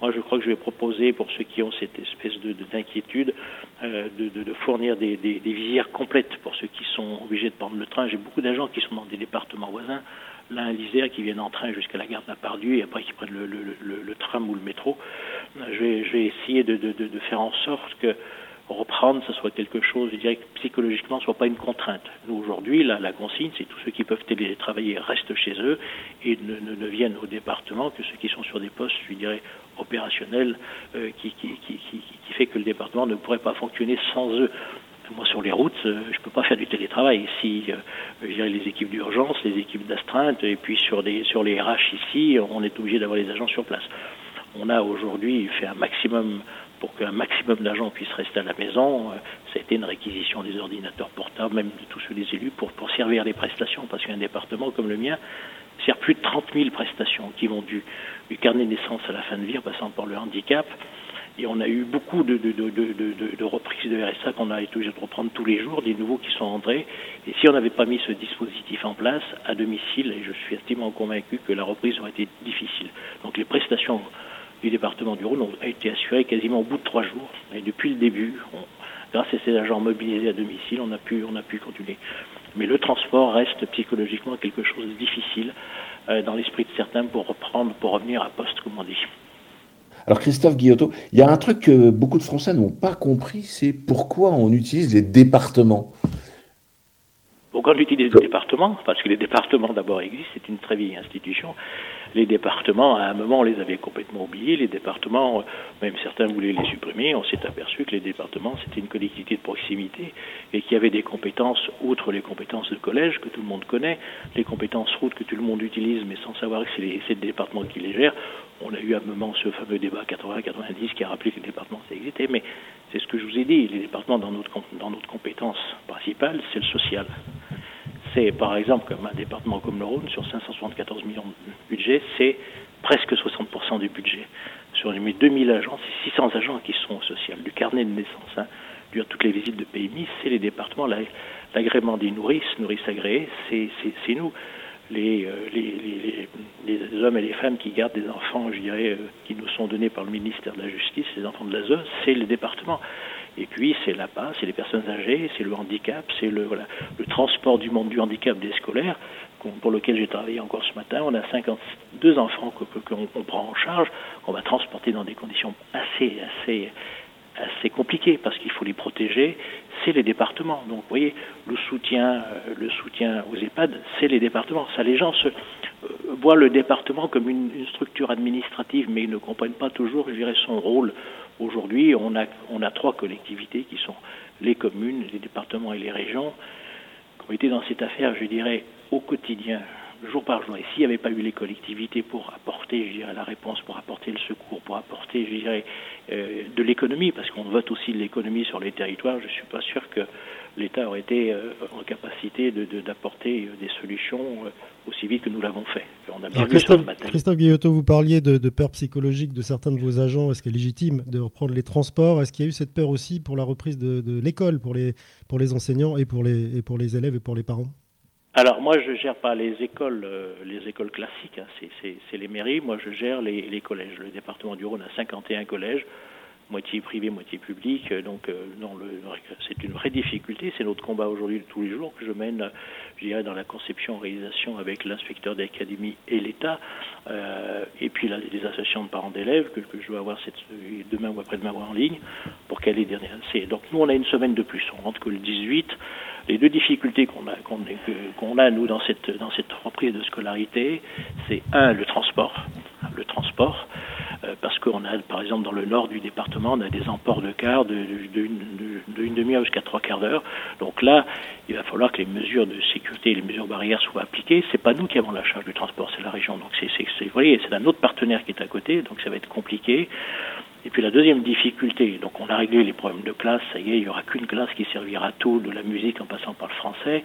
S6: Moi, je crois que je vais proposer, pour ceux qui ont cette espèce d'inquiétude, euh, de, fournir des, des, visières complètes pour ceux qui sont obligés de prendre le train. J'ai beaucoup d'agents qui sont dans des départements voisins l'un l'Isère qui viennent en train jusqu'à la gare d'Apardieu et après qui prennent le, tram ou le métro. Vais, je vais essayer de, faire en sorte que reprendre, ce soit quelque chose, je dirais que psychologiquement, ce soit pas une contrainte. Nous, aujourd'hui, la, la consigne, c'est tous ceux qui peuvent télétravailler restent chez eux et ne, ne, ne, viennent au département que ceux qui sont sur des postes, je dirais, opérationnels, euh, qui, fait que le département ne pourrait pas fonctionner sans eux. Moi, sur les routes, euh, je ne peux pas faire du télétravail. Si euh, les équipes d'urgence, les équipes d'astreinte, et puis sur, des, sur les RH ici, on est obligé d'avoir les agents sur place. On a aujourd'hui fait un maximum pour qu'un maximum d'agents puissent rester à la maison. Euh, ça a été une réquisition des ordinateurs portables, même de tous ceux des élus, pour, pour servir les prestations, parce qu'un département comme le mien sert plus de 30 000 prestations qui vont du, du carnet de naissance à la fin de vie, passant par le handicap, et on a eu beaucoup de, de, de, de, reprises de RSA qu'on a été obligé de reprendre tous les jours, des nouveaux qui sont entrés. Et si on n'avait pas mis ce dispositif en place à domicile, et je suis intimement convaincu que la reprise aurait été difficile. Donc les prestations du département du Rhône ont été assurées quasiment au bout de trois jours. Et depuis le début, grâce à ces agents mobilisés à domicile, on a pu, on a pu continuer. Mais le transport reste psychologiquement quelque chose de difficile euh, dans l'esprit de certains pour reprendre, pour revenir à poste, comme on dit.
S3: Alors Christophe Guillotot, il y a un truc que beaucoup de Français n'ont pas compris, c'est pourquoi on utilise les départements.
S6: Pourquoi on utilise les départements Parce que les départements d'abord existent, c'est une très vieille institution les départements, à un moment, on les avait complètement oubliés. Les départements, euh, même certains voulaient les supprimer. On s'est aperçu que les départements, c'était une collectivité de proximité et qu'il y avait des compétences, outre les compétences de collège que tout le monde connaît, les compétences routes que tout le monde utilise, mais sans savoir que c'est le département qui les gère. On a eu à un moment ce fameux débat 80-90 qui a rappelé que les départements, ça existait, mais c'est ce que je vous ai dit. Les départements, dans notre, dans notre compétence principale, c'est le social c'est par exemple comme un département comme le Rhône, sur 574 millions de budget, c'est presque 60% du budget. Sur les 2000 agents, c'est 600 agents qui sont au social. Du carnet de naissance, hein, durant toutes les visites de PMI, c'est les départements, l'agrément des nourrices, nourrices agréées, c'est nous. Les, euh, les, hommes et les femmes qui gardent des enfants, je dirais, euh, qui nous sont donnés par le ministère de la Justice, les enfants de l'ASE, c'est les départements. Et puis c'est là-bas, c'est les personnes âgées, c'est le handicap, c'est le, le transport du monde du handicap des scolaires, pour lequel j'ai travaillé encore ce matin. On a 52 enfants qu'on prend en charge, qu'on va transporter dans des conditions assez, assez, assez compliquées parce qu'il faut les protéger. C'est les départements. Donc, vous voyez, le soutien, euh, le soutien aux EHPAD, c'est les départements. Ça, les gens se, euh, voient le département comme une, une, structure administrative, mais ils ne comprennent pas toujours, je dirais, son rôle Aujourd'hui, on a, on a trois collectivités qui sont les communes, les départements et les régions, qui ont été dans cette affaire, je dirais, au quotidien, jour par jour. Et s'il n'y avait pas eu les collectivités pour apporter, je dirais, la réponse, pour apporter le secours, pour apporter, je dirais, de l'économie, parce qu'on vote aussi de l'économie sur les territoires. Je ne suis pas sûr que l'État aurait été euh, en capacité d'apporter de, des solutions euh, aussi vite que nous l'avons fait.
S2: On a bien Christophe, Christophe Guillotot, vous parliez de, de, peur psychologique de certains de vos agents. Est-ce qu'il est légitime de reprendre les transports? Est-ce qu'il y a eu cette peur aussi pour la reprise de, de l'école, pour les, pour les enseignants et pour les, et pour les élèves et pour les parents?
S6: Alors moi je gère pas les écoles, euh, les écoles classiques, hein. c'est les mairies. Moi je gère les, les, collèges. Le département du Rhône a 51 collèges moitié privé, moitié public. Euh, donc, euh, non, c'est une vraie difficulté. C'est notre combat aujourd'hui de tous les jours que je mène, je dirais, dans la conception, réalisation avec l'inspecteur d'académie et l'État, euh, et puis là, les associations de parents d'élèves que, je dois avoir cette, demain ou après-demain en ligne pour qu'elle ait dernière. Donc, nous, on a une semaine de plus. On rentre que le 18. Les deux difficultés qu'on a, qu'on a nous dans cette dans cette reprise de scolarité, c'est un le transport, le transport. Parce qu'on a, par exemple, dans le nord du département, on a des emports de car de, une demi-heure jusqu'à trois quarts d'heure. Donc là, il va falloir que les mesures de sécurité et les mesures barrières soient appliquées. C'est pas nous qui avons la charge du transport, c'est la région. Donc c'est, vous voyez, c'est un autre partenaire qui est à côté, donc ça va être compliqué. Et puis la deuxième difficulté, donc on a réglé les problèmes de classe, ça y est, il n'y aura qu'une classe qui servira tout, de la musique en passant par le français.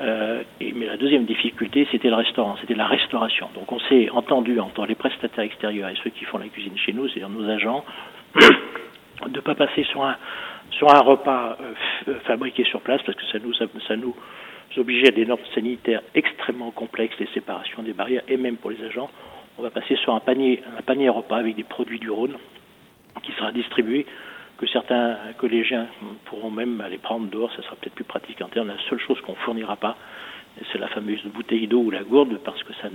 S6: Euh, mais la deuxième difficulté, c'était le restaurant, c'était la restauration. Donc on s'est entendu entre les prestataires extérieurs et ceux qui font la cuisine chez nous, c'est-à-dire nos agents, *coughs* de ne pas passer sur un, sur un repas euh, fabriqué sur place, parce que ça nous, ça nous obligeait à des normes sanitaires extrêmement complexes, les séparations des barrières, et même pour les agents. On va passer sur un panier, un panier repas avec des produits du Rhône qui sera distribué que certains collégiens pourront même aller prendre dehors, ça sera peut-être plus pratique en termes. La seule chose qu'on fournira pas, c'est la fameuse bouteille d'eau ou la gourde, parce que ça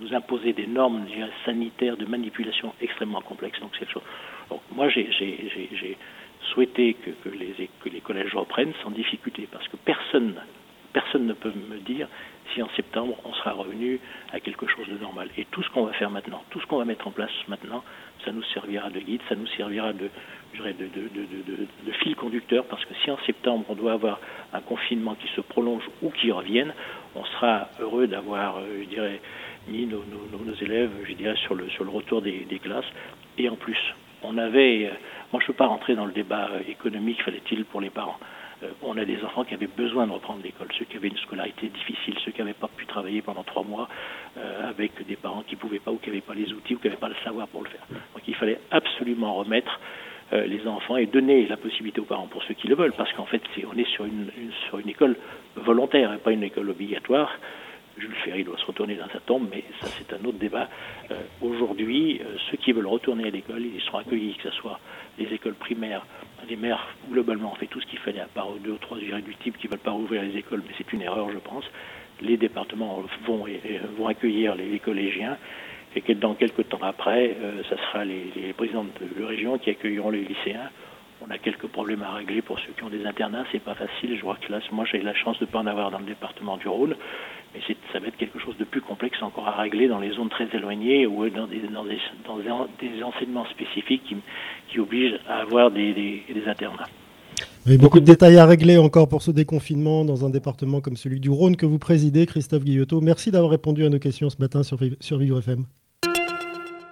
S6: nous imposait des normes sanitaires de manipulation extrêmement complexes. Donc, c'est chose. Moi, j'ai souhaité que, que, les, que les collèges reprennent sans difficulté, parce que personne, personne ne peut me dire si en septembre on sera revenu à quelque chose de normal. Et tout ce qu'on va faire maintenant, tout ce qu'on va mettre en place maintenant, ça nous servira de guide, ça nous servira de, de, de, de, fil conducteur, parce que si en septembre on doit avoir un confinement qui se prolonge ou qui revienne, on sera heureux d'avoir, euh, je dirais, mis nos, nos, élèves, je dirais, sur le, sur le retour des, des classes. Et en plus, on avait, euh, moi je ne peux pas rentrer dans le débat économique, fallait-il pour les parents. Euh, on a des enfants qui avaient besoin de reprendre l'école, ceux qui avaient une scolarité difficile, ceux qui n'avaient pas pu travailler pendant trois mois euh, avec des parents qui ne pouvaient pas ou qui n'avaient pas les outils ou qui n'avaient pas le savoir pour le faire. Donc il fallait absolument remettre euh, les enfants et donner la possibilité aux parents pour ceux qui le veulent, parce qu'en fait on est sur une, sur une école volontaire et pas une école obligatoire. Jules Ferry doit se retourner dans sa tombe, mais ça c'est un autre débat. Aujourd'hui, ceux qui veulent retourner à l'école, ils seront accueillis, que ce soit les écoles primaires, les maires, globalement, ont fait tout ce qu'il fallait, à part deux ou trois irréductibles qui ne veulent pas rouvrir les écoles, mais c'est une erreur, je pense. Les départements vont, vont accueillir les, collégiens et que dans quelques temps après, euh, ça sera les, présidents de région qui accueilleront les lycéens. On a quelques problèmes à régler pour ceux qui ont des internats, c'est pas facile. Je vois que là, moi j'ai la chance de ne pas en avoir dans le département du Rhône, mais ça va être quelque chose de plus complexe encore à régler dans les zones très éloignées ou dans des, enseignements spécifiques qui, obligent à avoir des, internats.
S2: Beaucoup de détails à régler encore pour ce déconfinement dans un département comme celui du Rhône que vous présidez, Christophe Guillotot. Merci d'avoir répondu à nos questions ce matin sur, sur Vivre FM.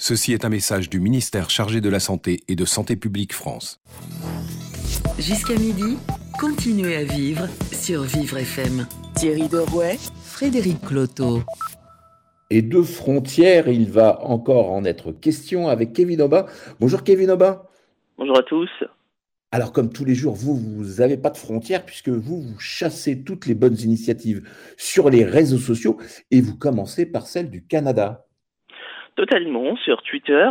S7: Ceci est un message du ministère chargé de la Santé et de Santé publique France.
S1: Jusqu'à midi, continuez à vivre sur Vivre FM. Thierry Dorouet, Frédéric Cloteau.
S3: Et de frontières, il va encore en être question avec Kevin Oba. Bonjour Kevin Oba.
S8: Bonjour à tous.
S3: Alors, comme tous les jours, vous, vous n'avez pas de frontières puisque vous, vous chassez toutes les bonnes initiatives sur les réseaux sociaux et vous commencez par celle du Canada.
S8: Totalement. Sur Twitter,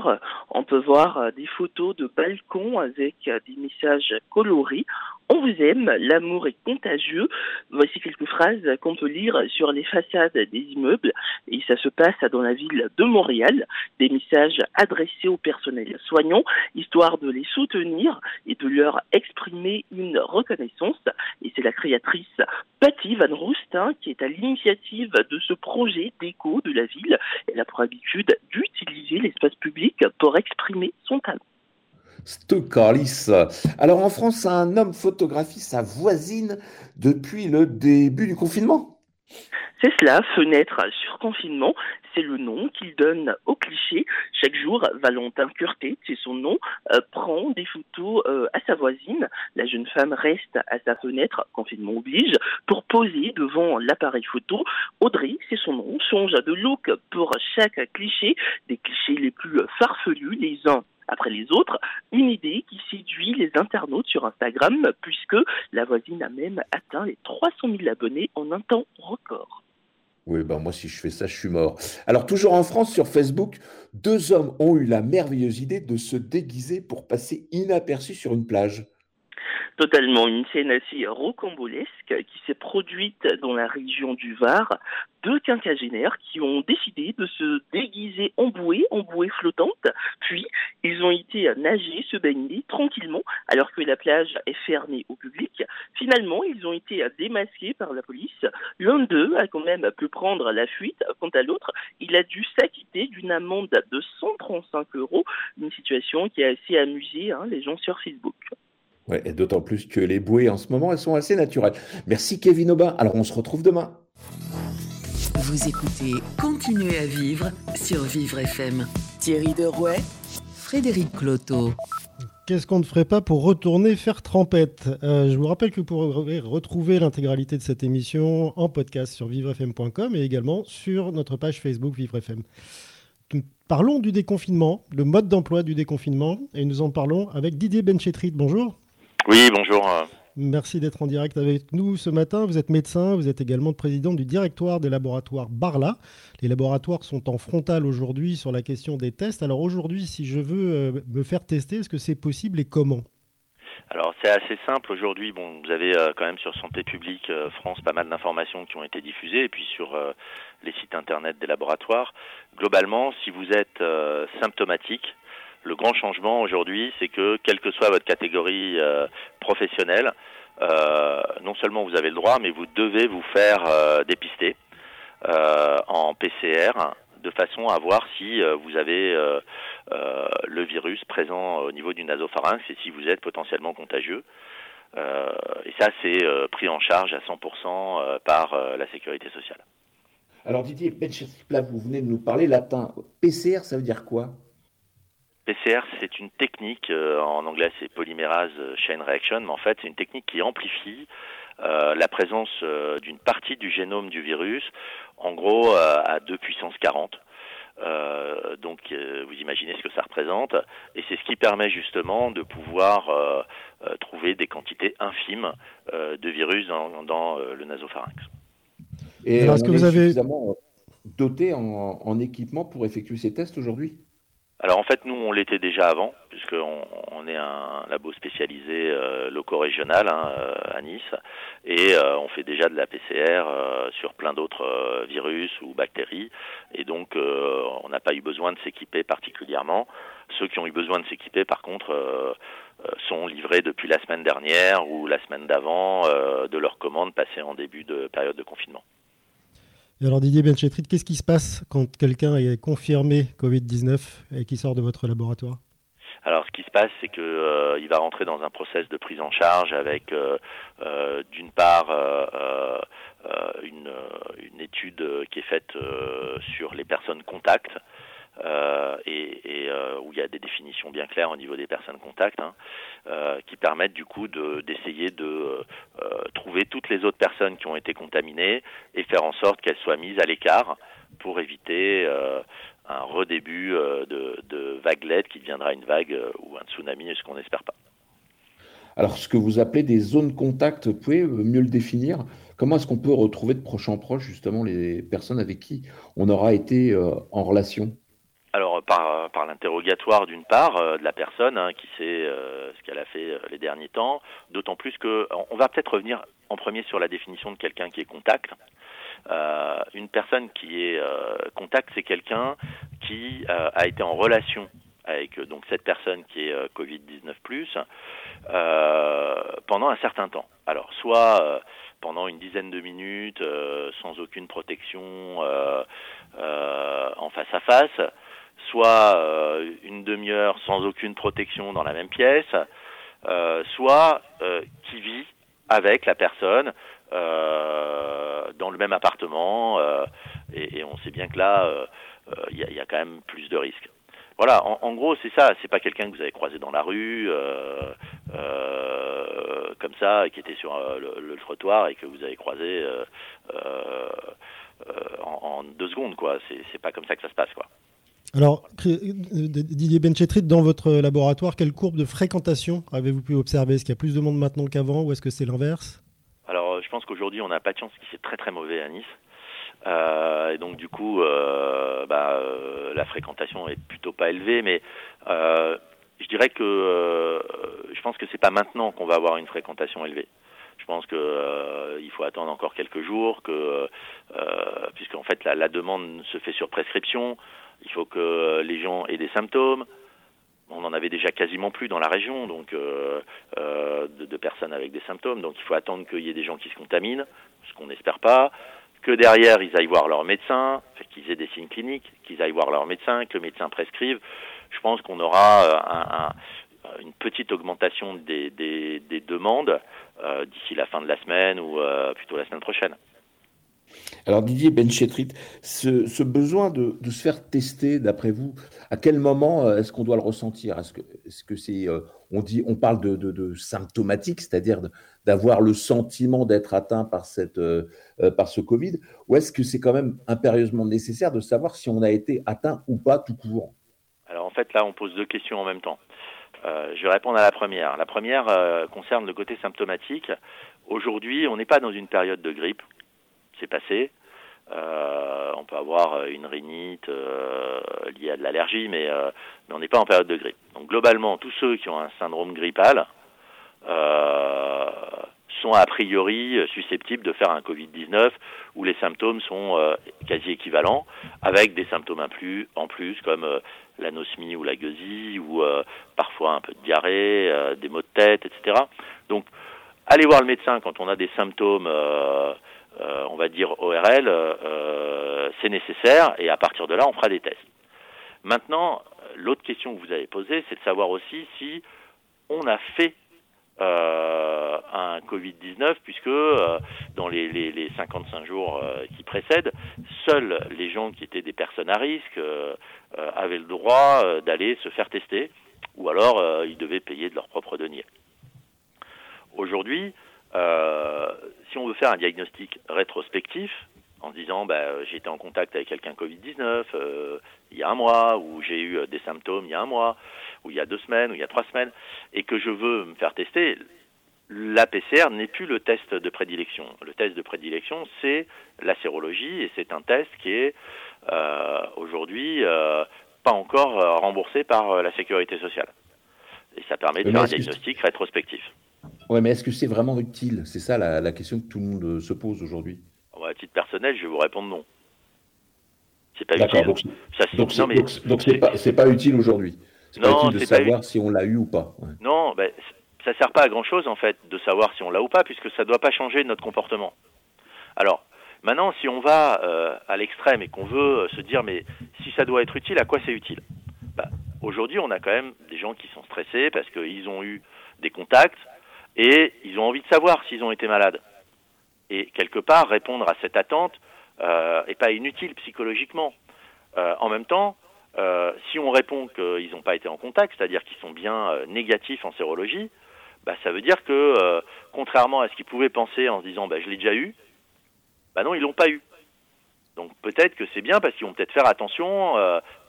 S8: on peut voir des photos de balcons avec des messages colorés en on vous aime, l'amour est contagieux. Voici quelques phrases qu'on peut lire sur les façades des immeubles et ça se passe dans la ville de Montréal. Des messages adressés au personnel soignant, histoire de les soutenir et de leur exprimer une reconnaissance. Et c'est la créatrice Patty Van Roostin qui est à l'initiative de ce projet d'écho de la ville. Elle a pour habitude d'utiliser l'espace public pour exprimer son talent.
S3: Stokalis. Alors en France, un homme photographie sa voisine depuis le début du confinement.
S8: C'est cela, fenêtre sur confinement, c'est le nom qu'il donne au cliché. Chaque jour, Valentin Curté, c'est son nom, euh, prend des photos euh, à sa voisine. La jeune femme reste à sa fenêtre, confinement oblige, pour poser devant l'appareil photo. Audrey, c'est son nom, change de look pour chaque cliché, des clichés les plus farfelus, les uns après les autres, une idée qui séduit les internautes sur Instagram, puisque la voisine a même atteint les 300 000 abonnés en un temps record.
S3: Oui, ben moi, si je fais ça, je suis mort. Alors, toujours en France, sur Facebook, deux hommes ont eu la merveilleuse idée de se déguiser pour passer inaperçus sur une plage
S8: totalement une scène assez rocambolesque qui s'est produite dans la région du Var. Deux quinquagénaires qui ont décidé de se déguiser en bouée, en bouée flottante, puis ils ont été nager, se baigner tranquillement alors que la plage est fermée au public. Finalement, ils ont été démasqués par la police. L'un d'eux a quand même pu prendre la fuite. Quant à l'autre, il a dû s'acquitter d'une amende de 135 euros, une situation qui a assez amusé hein, les gens sur Facebook.
S3: Ouais, et d'autant plus que les bouées en ce moment, elles sont assez naturelles. Merci Kevin Aubin. Alors on se retrouve demain.
S1: Vous écoutez Continuez à vivre sur Vivre FM. Thierry Derouet, Frédéric Cloteau.
S2: Qu'est-ce qu'on ne ferait pas pour retourner faire trempette? Euh, Je vous rappelle que vous pourrez retrouver l'intégralité de cette émission en podcast sur vivrefm.com et également sur notre page Facebook Vivre FM. Parlons du déconfinement, le mode d'emploi du déconfinement, et nous en parlons avec Didier Benchetrit. Bonjour.
S9: Oui, bonjour.
S2: Merci d'être en direct avec nous ce matin. Vous êtes médecin, vous êtes également président du directoire des laboratoires Barla. Les laboratoires sont en frontal aujourd'hui sur la question des tests. Alors aujourd'hui, si je veux euh, me faire tester, est-ce que c'est possible et comment?
S9: Alors c'est assez simple aujourd'hui. Bon, vous avez euh, quand même sur Santé publique euh, France pas mal d'informations qui ont été diffusées et puis sur les sites internet des laboratoires. Globalement, si vous êtes symptomatique, le grand changement aujourd'hui, c'est que quelle que soit votre catégorie euh, professionnelle, euh, non seulement vous avez le droit, mais vous devez vous faire euh, dépister en PCR de façon à voir si vous avez le virus présent au niveau du nasopharynx et si vous êtes potentiellement contagieux. et ça, c'est pris en charge à 100% par la sécurité sociale.
S3: Alors Didier là, vous venez de nous parler latin. PCR, ça veut dire quoi?
S9: PCR, c'est une technique, euh, en anglais c'est polymérase chain reaction, mais en fait c'est une technique qui amplifie euh, la présence euh, d'une partie du génome du virus, en gros à 2 puissance 40. donc vous imaginez ce que ça représente, et c'est ce qui permet justement de pouvoir trouver des quantités infimes de virus dans, le nasopharynx.
S3: Et est-ce que vous avez suffisamment doté en équipement pour effectuer ces tests aujourd'hui?
S9: Alors en fait, nous, on l'était déjà avant, puisqu'on on est un labo spécialisé euh, loco-régional hein, euh, à Nice, et euh, on fait déjà de la PCR euh, sur plein d'autres virus ou bactéries, et donc on n'a pas eu besoin de s'équiper particulièrement. Ceux qui ont eu besoin de s'équiper, par contre, sont livrés depuis la semaine dernière ou la semaine d'avant de leur commande passée en début de période de confinement
S2: alors Didier Benchetrit, qu'est-ce qui se passe quand quelqu'un est confirmé Covid-19 et qui sort de votre laboratoire?
S9: Alors, ce qui se passe, c'est qu'il euh, va rentrer dans un process de prise en charge avec, euh, euh, d'une part, une, une, étude qui est faite sur les personnes contacts, euh, et, euh, où il y a des définitions bien claires au niveau des personnes contacts, hein, euh, qui permettent du coup d'essayer de, trouver toutes les autres personnes qui ont été contaminées et faire en sorte qu'elles soient mises à l'écart pour éviter un redébut de, de vaguelette qui deviendra une vague ou un tsunami, ce qu'on n'espère pas.
S3: Alors, ce que vous appelez des zones contacts, vous pouvez mieux le définir Comment est-ce qu'on peut retrouver de proche en proche justement les personnes avec qui on aura été en relation?
S9: Alors par, par l'interrogatoire d'une part de la personne hein, qui sait ce qu'elle a fait les derniers temps, d'autant plus que on va peut-être revenir en premier sur la définition de quelqu'un qui est contact. Euh, une personne qui est euh, contact, c'est quelqu'un qui euh, a été en relation avec donc cette personne qui est Covid-19 plus pendant un certain temps. Alors soit pendant une dizaine de minutes sans aucune protection en face à face, soit une demi-heure sans aucune protection dans la même pièce, soit qui vit avec la personne euh, dans le même appartement, euh, et, on sait bien que là, il euh, y, a quand même plus de risques. Voilà, en, gros, c'est ça. C'est pas quelqu'un que vous avez croisé dans la rue, euh, euh, comme ça, qui était sur le, le, trottoir et que vous avez croisé en, en, deux secondes, quoi. C'est pas comme ça que ça se passe, quoi.
S2: Alors, Didier Benchetrit, dans votre laboratoire, quelle courbe de fréquentation avez-vous pu observer? Est-ce qu'il y a plus de monde maintenant qu'avant ou est-ce que c'est l'inverse?
S9: Alors, je pense qu'aujourd'hui, on n'a pas de chance, qui c'est très très mauvais à Nice. Euh, et donc, du coup, euh, bah, euh, la fréquentation est plutôt pas élevée, mais euh, je dirais que euh, je pense que c'est pas maintenant qu'on va avoir une fréquentation élevée. Je pense que euh, il faut attendre encore quelques jours, que puisqu'en fait la, demande se fait sur prescription. Il faut que les gens aient des symptômes. On en avait déjà quasiment plus dans la région, donc euh, euh, de, de, personnes avec des symptômes. Donc il faut attendre qu'il y ait des gens qui se contaminent, ce qu'on n'espère pas. Que derrière ils aillent voir leur médecin, qu'ils aient des signes cliniques, qu'ils aillent voir leur médecin, que le médecin prescrive. Je pense qu'on aura euh, un, un, une petite augmentation des, des, des demandes euh, d'ici la fin de la semaine ou euh, plutôt la semaine prochaine.
S3: Alors Didier Benchetrit, ce, ce besoin de, se faire tester, d'après vous, à quel moment euh, est-ce qu'on doit le ressentir? Est-ce que c'est euh, on dit on parle de, symptomatique, c'est-à-dire d'avoir le sentiment d'être atteint par cette euh, par ce Covid, ou est-ce que c'est quand même impérieusement nécessaire de savoir si on a été atteint ou pas tout court?
S9: Alors en fait là on pose deux questions en même temps. Je vais répondre à la première. La première concerne le côté symptomatique. Aujourd'hui, on n'est pas dans une période de grippe c'est passé. Euh, on peut avoir une rhinite euh, liée à de l'allergie, mais, euh, mais on n'est pas en période de grippe. Donc globalement, tous ceux qui ont un syndrome grippal euh, sont a priori susceptibles de faire un Covid-19 où les symptômes sont euh, quasi équivalents, avec des symptômes en plus, en plus comme l'anosmie ou la gueusie, ou parfois un peu de diarrhée, des maux de tête, etc. Donc, allez voir le médecin quand on a des symptômes euh, on va dire ORL, euh, c'est nécessaire et à partir de là, on fera des tests. Maintenant, l'autre question que vous avez posée, c'est de savoir aussi si on a fait euh, un Covid-19, puisque euh, dans les, les, les, 55 jours euh, qui précèdent, seuls les gens qui étaient des personnes à risque euh, avaient le droit d'aller se faire tester, ou alors ils devaient payer de leur propre denier. Aujourd'hui, euh, si on veut faire un diagnostic rétrospectif, en disant bah, j'ai été en contact avec quelqu'un Covid-19 euh, il y a un mois, ou j'ai eu des symptômes il y a un mois, ou il y a deux semaines, ou il y a trois semaines, et que je veux me faire tester, la PCR n'est plus le test de prédilection. Le test de prédilection, c'est la sérologie, et c'est un test qui est euh, aujourd'hui euh, pas encore euh, remboursé par la sécurité sociale. Et ça permet de faire un diagnostic rétrospectif.
S3: Ouais, mais est-ce que c'est vraiment utile? C'est ça la, la, question que tout le monde euh, se pose aujourd'hui.
S9: À titre personnel, je vais vous répondre non. C'est pas utile.
S3: Donc, ça, donc, mais c'est pas, pas, utile aujourd'hui. C'est pas utile de savoir si on l'a eu ou pas.
S9: Ouais. Non, ben, ça sert pas à grand chose en fait de savoir si on l'a ou pas, puisque ça doit pas changer notre comportement. Alors, maintenant, si on va euh, à l'extrême et qu'on veut euh, se dire, mais si ça doit être utile, à quoi c'est utile? Ben, Aujourd'hui, on a quand même des gens qui sont stressés parce qu'ils ont eu des contacts, et ils ont envie de savoir s'ils ont été malades. Et quelque part, répondre à cette attente euh, est pas inutile psychologiquement. Euh, en même temps, euh, si on répond qu'ils n'ont pas été en contact, c'est-à-dire qu'ils sont bien euh, négatifs en sérologie, bah, ça veut dire que, contrairement à ce qu'ils pouvaient penser en se disant bah, je l'ai déjà eu, bah non, ils l'ont pas eu. Donc peut-être que c'est bien parce qu'ils vont peut-être faire attention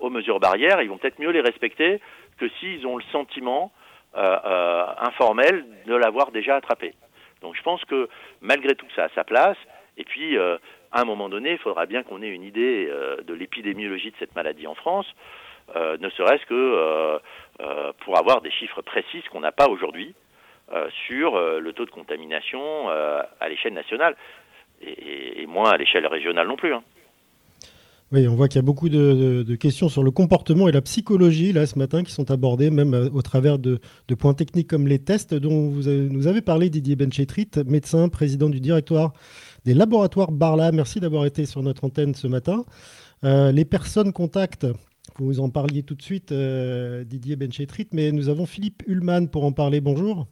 S9: aux mesures barrières, ils vont peut-être mieux les respecter que s'ils ont le sentiment euh, euh, informel de l'avoir déjà attrapé. Donc je pense que malgré tout ça a sa place. Et puis euh, à un moment donné, il faudra bien qu'on ait une idée de l'épidémiologie de cette maladie en France. ne serait-ce que pour avoir des chiffres précis qu'on n'a pas aujourd'hui sur le taux de contamination à l'échelle nationale et, moins à l'échelle régionale non plus. Hein.
S2: Oui, on voit qu'il y a beaucoup de, questions sur le comportement et la psychologie là ce matin qui sont abordées, même euh, au travers de, points techniques comme les tests dont vous nous avez parlé, Didier Benchetrit, médecin, président du directoire des laboratoires Barla. Merci d'avoir été sur notre antenne ce matin. Euh, les personnes contactent, vous en parliez tout de suite, euh, Didier Benchetrit, mais nous avons Philippe Ullmann pour en parler. Bonjour.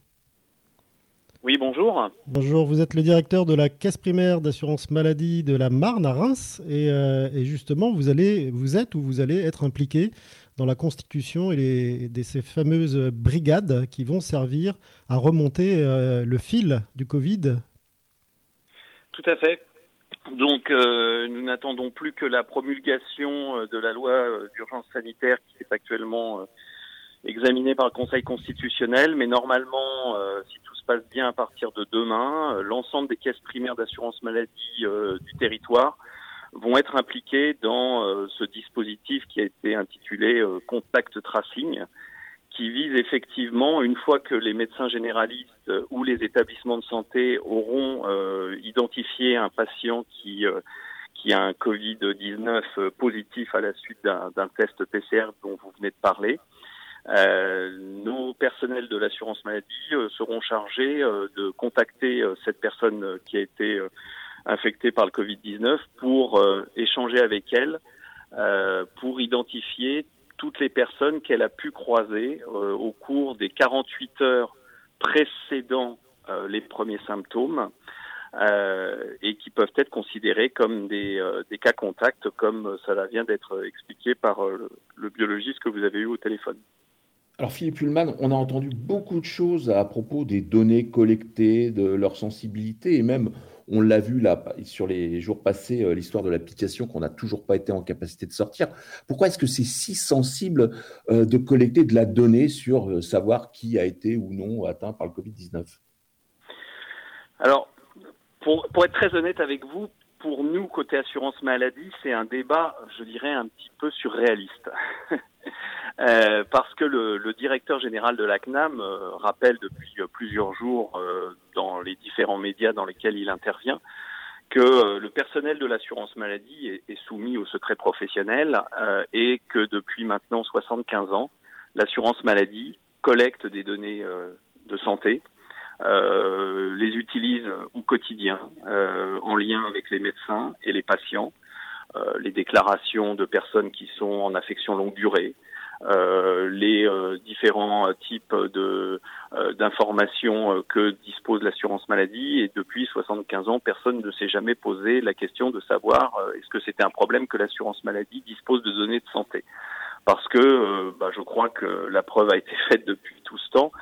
S10: Oui, bonjour.
S2: Bonjour, vous êtes le directeur de la caisse primaire d'assurance maladie de la Marne à Reims et, euh, justement vous, allez, vous êtes ou vous allez être impliqué dans la constitution et de ces fameuses brigades qui vont servir à remonter euh, le fil du Covid.
S10: Tout à fait. Donc euh, nous n'attendons plus que la promulgation de la loi d'urgence sanitaire qui est actuellement examinée par le Conseil constitutionnel, mais normalement, si passe bien à partir de demain, euh, l'ensemble des caisses primaires d'assurance maladie euh, du territoire vont être impliquées dans euh, ce dispositif qui a été intitulé Contact Tracing, qui vise effectivement, une fois que les médecins généralistes ou les établissements de santé auront identifié un patient qui qui a un Covid-19 positif à la suite d'un test PCR dont vous venez de parler, nos personnels de l'assurance maladie euh, seront chargés euh, de contacter cette personne qui a été infectée par le Covid-19 pour échanger avec elle, pour identifier toutes les personnes qu'elle a pu croiser au cours des 48 heures précédant les premiers symptômes et qui peuvent être considérés comme des, des, cas contacts, comme cela vient d'être expliqué par le biologiste que vous avez eu au téléphone.
S3: Alors Philippe Hullman, on a entendu beaucoup de choses à propos des données collectées, de leur sensibilité, et même on l'a vu sur les jours passés, euh, l'histoire de l'application qu'on n'a toujours pas été en capacité de sortir. Pourquoi est-ce que c'est si sensible euh, de collecter de la donnée sur euh, savoir qui a été ou non atteint par le Covid-19
S10: Alors, pour, pour, être très honnête avec vous, pour nous, côté assurance maladie, c'est un débat, je dirais, un petit peu surréaliste. *laughs* Euh, parce que le, le, directeur général de la CNAM euh, rappelle depuis euh, plusieurs jours dans les différents médias dans lesquels il intervient que le personnel de l'assurance maladie est, est, soumis au secret professionnel et que depuis maintenant 75 ans, l'assurance maladie collecte des données de santé, les utilise au quotidien en lien avec les médecins et les patients, les déclarations de personnes qui sont en affection longue durée, euh, les euh, différents types de euh, d'informations que dispose l'assurance maladie et depuis 75 ans, personne ne s'est jamais posé la question de savoir est-ce que c'était un problème que l'assurance maladie dispose de données de santé. Parce que bah, je crois que la preuve a été *laughs* faite depuis tout ce temps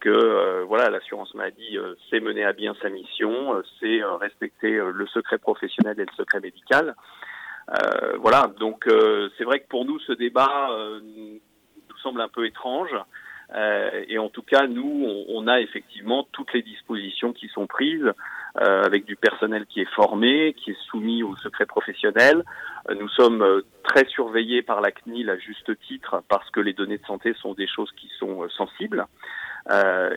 S10: que voilà l'assurance maladie sait mener à bien sa mission, sait respecter le secret professionnel et le secret médical. Euh, voilà, donc euh, c'est vrai que pour nous, ce débat euh, nous semble un peu étrange. et en tout cas, nous, on, a effectivement toutes les dispositions qui sont prises, avec du personnel qui est formé, qui est soumis au secret professionnel. nous sommes très surveillés par la CNIL à juste titre, parce que les données de santé sont des choses qui sont sensibles.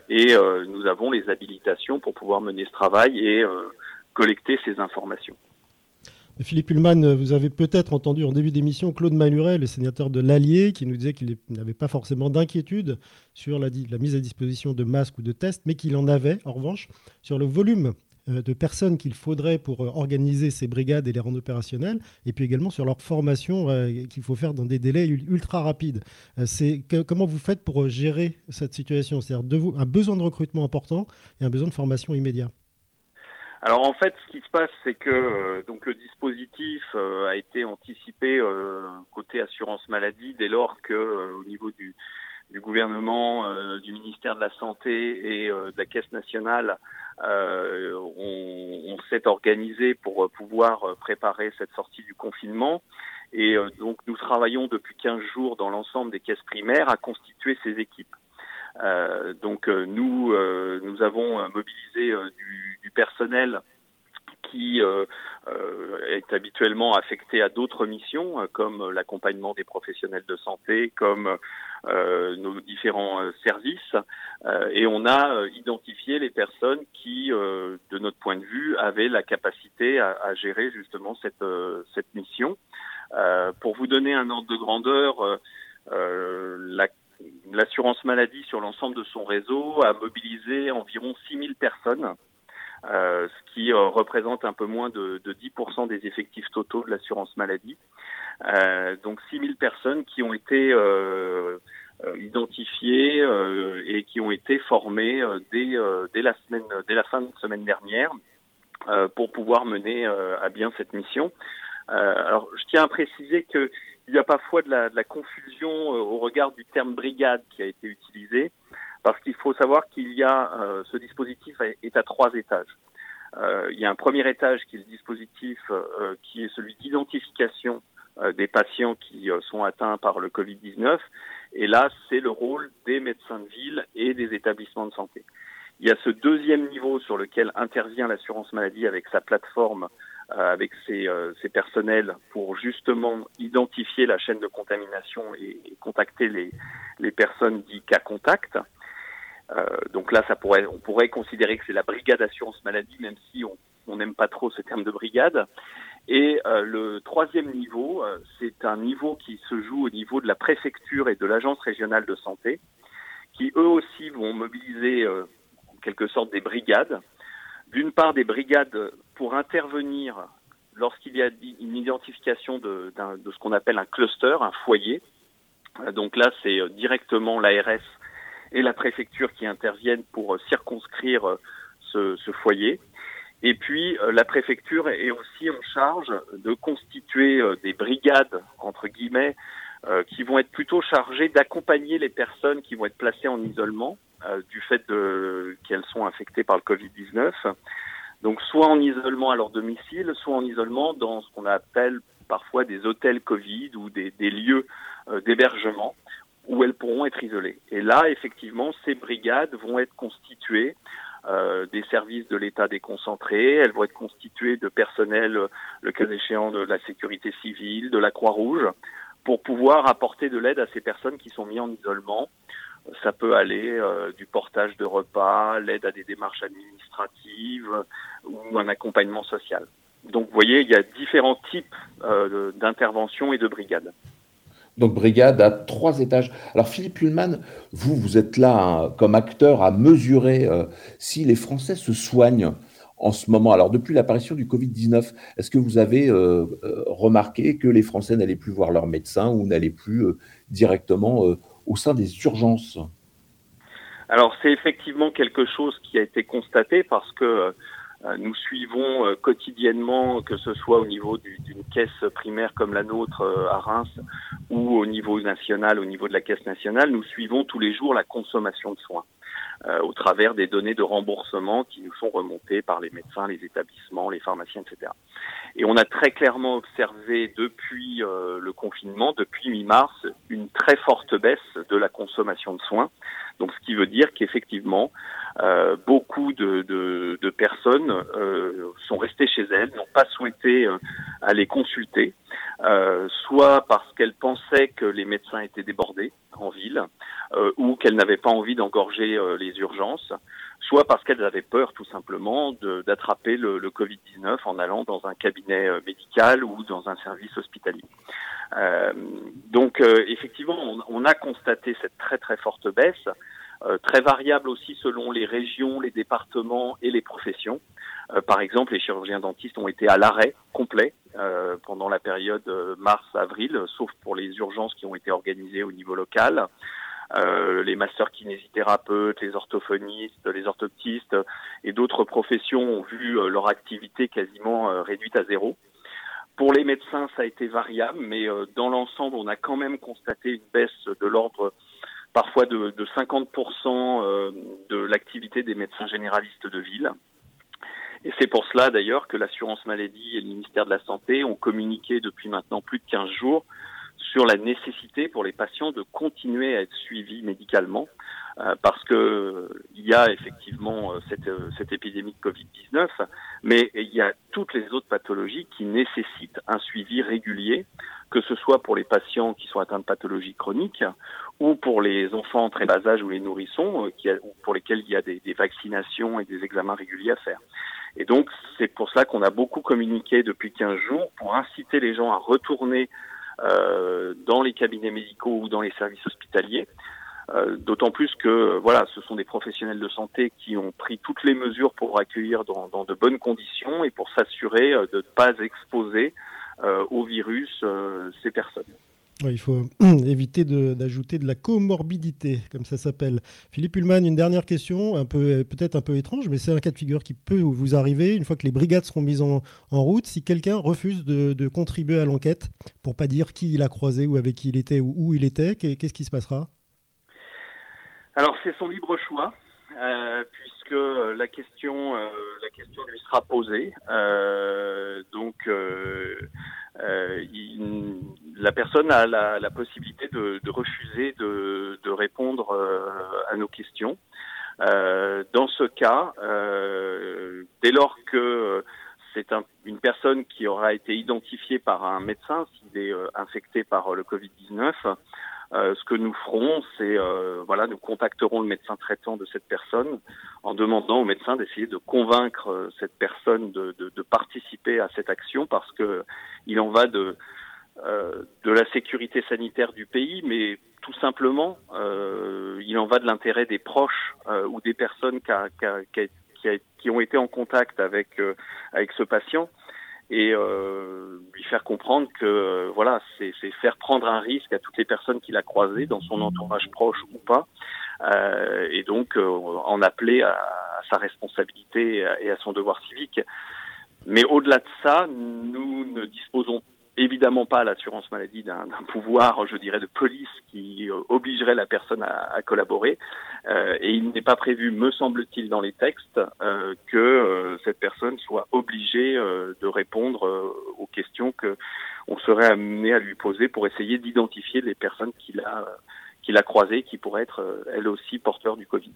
S10: et nous avons les habilitations pour pouvoir mener ce travail et collecter ces informations.
S2: Philippe Hullman, vous avez peut-être entendu en début d'émission Claude Maluret, le sénateur de l'Allier, qui nous disait qu'il n'avait pas forcément d'inquiétude sur la, mise à disposition de masques ou de tests, mais qu'il en avait, en revanche, sur le volume euh, de personnes qu'il faudrait pour euh, organiser ces brigades et les rendre opérationnelles, et puis également sur leur formation euh, qu'il faut faire dans des délais ultra rapides. Comment vous faites pour gérer cette situation? C'est-à-dire un besoin de recrutement important et un besoin de formation immédiat
S10: alors en fait, ce qui se passe, c'est que euh, donc le dispositif euh, a été anticipé euh, côté assurance maladie dès lors que au niveau du, du gouvernement, du ministère de la santé et de la caisse nationale, on, on s'est organisé pour pouvoir préparer cette sortie du confinement. Et donc nous travaillons depuis 15 jours dans l'ensemble des caisses primaires à constituer ces équipes. donc nous nous avons mobilisé personnel qui est habituellement affecté à d'autres missions, comme l'accompagnement des professionnels de santé, comme nos différents services, et on a identifié les personnes qui, de notre point de vue, avaient la capacité à, gérer justement cette, cette mission. pour vous donner un ordre de grandeur, la l'assurance maladie sur l'ensemble de son réseau a mobilisé environ 6000 personnes, euh, ce qui euh, représente un peu moins de, de 10% des effectifs totaux de l'assurance maladie. Euh, donc 6000 personnes qui ont été euh, euh, identifiées et qui ont été formées dès, dès, la semaine, dès la fin de semaine dernière pour pouvoir mener à bien cette mission. alors, je tiens à préciser que il y a parfois de la, de la confusion au regard du terme brigade qui a été utilisé, parce qu'il faut savoir qu'il y a euh, ce dispositif est à trois étages. Euh, il y a un premier étage qui est le dispositif euh, qui est celui d'identification des patients qui sont atteints par le Covid-19, et là c'est le rôle des médecins de ville et des établissements de santé. Il y a ce deuxième niveau sur lequel intervient l'assurance maladie avec sa plateforme euh, avec ses, euh, ses, personnels pour justement identifier la chaîne de contamination et, et contacter les, les personnes dites cas contact. Euh, donc là, ça pourrait, on pourrait considérer que c'est la brigade assurance maladie, même si on n'aime pas trop ce terme de brigade. Et euh, le troisième niveau, euh, c'est un niveau qui se joue au niveau de la préfecture et de l'agence régionale de santé, qui eux aussi vont mobiliser en quelque sorte des brigades d'une part des brigades pour intervenir lorsqu'il y a une identification de, de ce qu'on appelle un cluster, un foyer. Euh, donc là, c'est euh, directement l'ARS et la préfecture qui interviennent pour euh, circonscrire ce, ce foyer. Et puis, la préfecture est aussi en charge de constituer des brigades, entre guillemets, qui vont être plutôt chargées d'accompagner les personnes qui vont être placées en isolement du fait qu'elles sont infectées par le Covid-19 donc soit en isolement à leur domicile, soit en isolement dans ce qu'on appelle parfois des hôtels Covid ou des, lieux euh, d'hébergement où elles pourront être isolées. Et là, effectivement, ces brigades vont être constituées euh, des services de l'État déconcentrés, elles vont être constituées de personnel, euh, le cas échéant, de la sécurité civile, de la Croix-Rouge, pour pouvoir apporter de l'aide à ces personnes qui sont mises en isolement ça peut aller euh, du portage de repas, l'aide à des démarches administratives ou un accompagnement social. Donc vous voyez, il y a différents types euh, d'interventions et de brigades.
S3: Donc brigade à trois étages. Alors Philippe Hullman, vous, vous êtes là hein, comme acteur à mesurer euh, si les Français se soignent en ce moment. Alors depuis l'apparition du Covid-19, est-ce que vous avez remarqué que les Français n'allaient plus voir leur médecin ou n'allaient plus directement au sein des urgences?
S10: Alors c'est effectivement quelque chose qui a été constaté parce que euh, nous suivons euh, quotidiennement, que ce soit au niveau d'une caisse primaire comme la nôtre euh, à Reims ou au niveau national, au niveau de la caisse nationale, nous suivons tous les jours la consommation de soins. au travers des données de remboursement qui nous sont remontées par les médecins, les établissements, les pharmaciens, etc. Et on a très clairement observé depuis euh, le confinement, depuis mi-mars, une très forte baisse de la consommation de soins. Donc, ce qui veut dire qu'effectivement, euh, beaucoup de, de, personnes euh, sont restées chez elles, n'ont pas souhaité euh, aller consulter, euh, soit parce qu'elles pensaient que les médecins étaient débordés en ville, ou qu'elles n'avaient pas envie d'engorger les urgences, soit parce qu'elles avaient peur tout simplement d'attraper le, le Covid-19 en allant dans un cabinet médical ou dans un service hospitalier. Donc effectivement, on, on, a constaté cette très très forte baisse. Euh, très variable aussi selon les régions, les départements et les professions. Euh, par exemple, les chirurgiens dentistes ont été à l'arrêt complet euh, pendant la période mars-avril, sauf pour les urgences qui ont été organisées au niveau local. Euh, les masters kinésithérapeutes, les orthophonistes, les orthoptistes et d'autres professions ont vu leur activité quasiment réduite à zéro. Pour les médecins, ça a été variable, mais dans l'ensemble, on a quand même constaté une baisse de l'ordre parfois de, de 50% euh, de l'activité des médecins généralistes de ville. Et c'est pour cela d'ailleurs que l'assurance maladie et le ministère de la Santé ont communiqué depuis maintenant plus de 15 jours sur la nécessité pour les patients de continuer à être suivis médicalement euh, parce que il y a effectivement euh, cette, cette épidémie de Covid-19, Mais il y a toutes les autres pathologies qui nécessitent un suivi régulier, que ce soit pour les patients qui sont atteints de pathologies chroniques ou pour les enfants très bas âge ou les nourrissons, euh, qui pour lesquels il y a des, des vaccinations et des examens réguliers à faire. Et donc, c'est pour ça qu'on a beaucoup communiqué depuis 15 jours pour inciter les gens à retourner euh, dans les cabinets médicaux ou dans les services hospitaliers. Euh, D'autant plus que voilà, ce sont des professionnels de santé qui ont pris toutes les mesures pour accueillir dans, dans de bonnes conditions et pour s'assurer euh, de ne pas exposer euh, au virus euh, ces personnes.
S2: Il faut *clears throat* éviter d'ajouter de, la comorbidité, comme ça s'appelle. Philippe Ullmann, une dernière question, peut-être un peu étrange, mais c'est un cas de figure qui peut vous arriver une fois que les brigades seront mises en, route. Si quelqu'un refuse de, contribuer à l'enquête, pour pas dire qui il a croisé ou avec qui il était ou où il était, qu'est-ce qui se passera?
S10: Alors c'est son libre choix. Euh, puisque la question, euh, la question lui sera posée. Euh, donc, euh, euh, il, la personne a la, la possibilité de, de, refuser de, de répondre à nos questions. dans ce cas, dès lors que c'est un, une personne qui aura été identifiée par un médecin s'il est infecté par le Covid-19, euh, ce que nous ferons, c'est euh, voilà, nous contacterons le médecin traitant de cette personne en demandant au médecin d'essayer de convaincre euh, cette personne de, de, de, participer à cette action parce que il en va de euh, de la sécurité sanitaire du pays, mais tout simplement, euh, il en va de l'intérêt des proches ou des personnes qui, a, qui, a, qui, a, qui, ont été en contact avec avec ce patient et euh, lui faire comprendre que euh, voilà, c'est faire prendre un risque à toutes les personnes qu'il a croisées dans son entourage proche ou pas, euh, et donc euh, en appeler à, à, sa responsabilité et à son devoir civique. Mais au-delà de ça, nous ne disposons évidemment pas l'assurance maladie d'un pouvoir, je dirais, de police qui euh, obligerait la personne à, collaborer. Euh, et il n'est pas prévu, me semble-t-il, dans les textes, euh, que cette personne soit obligée de répondre aux questions que on serait amené à lui poser pour essayer d'identifier les personnes qu'il a qu'il a croisées, qui pourraient être elles aussi porteurs du Covid.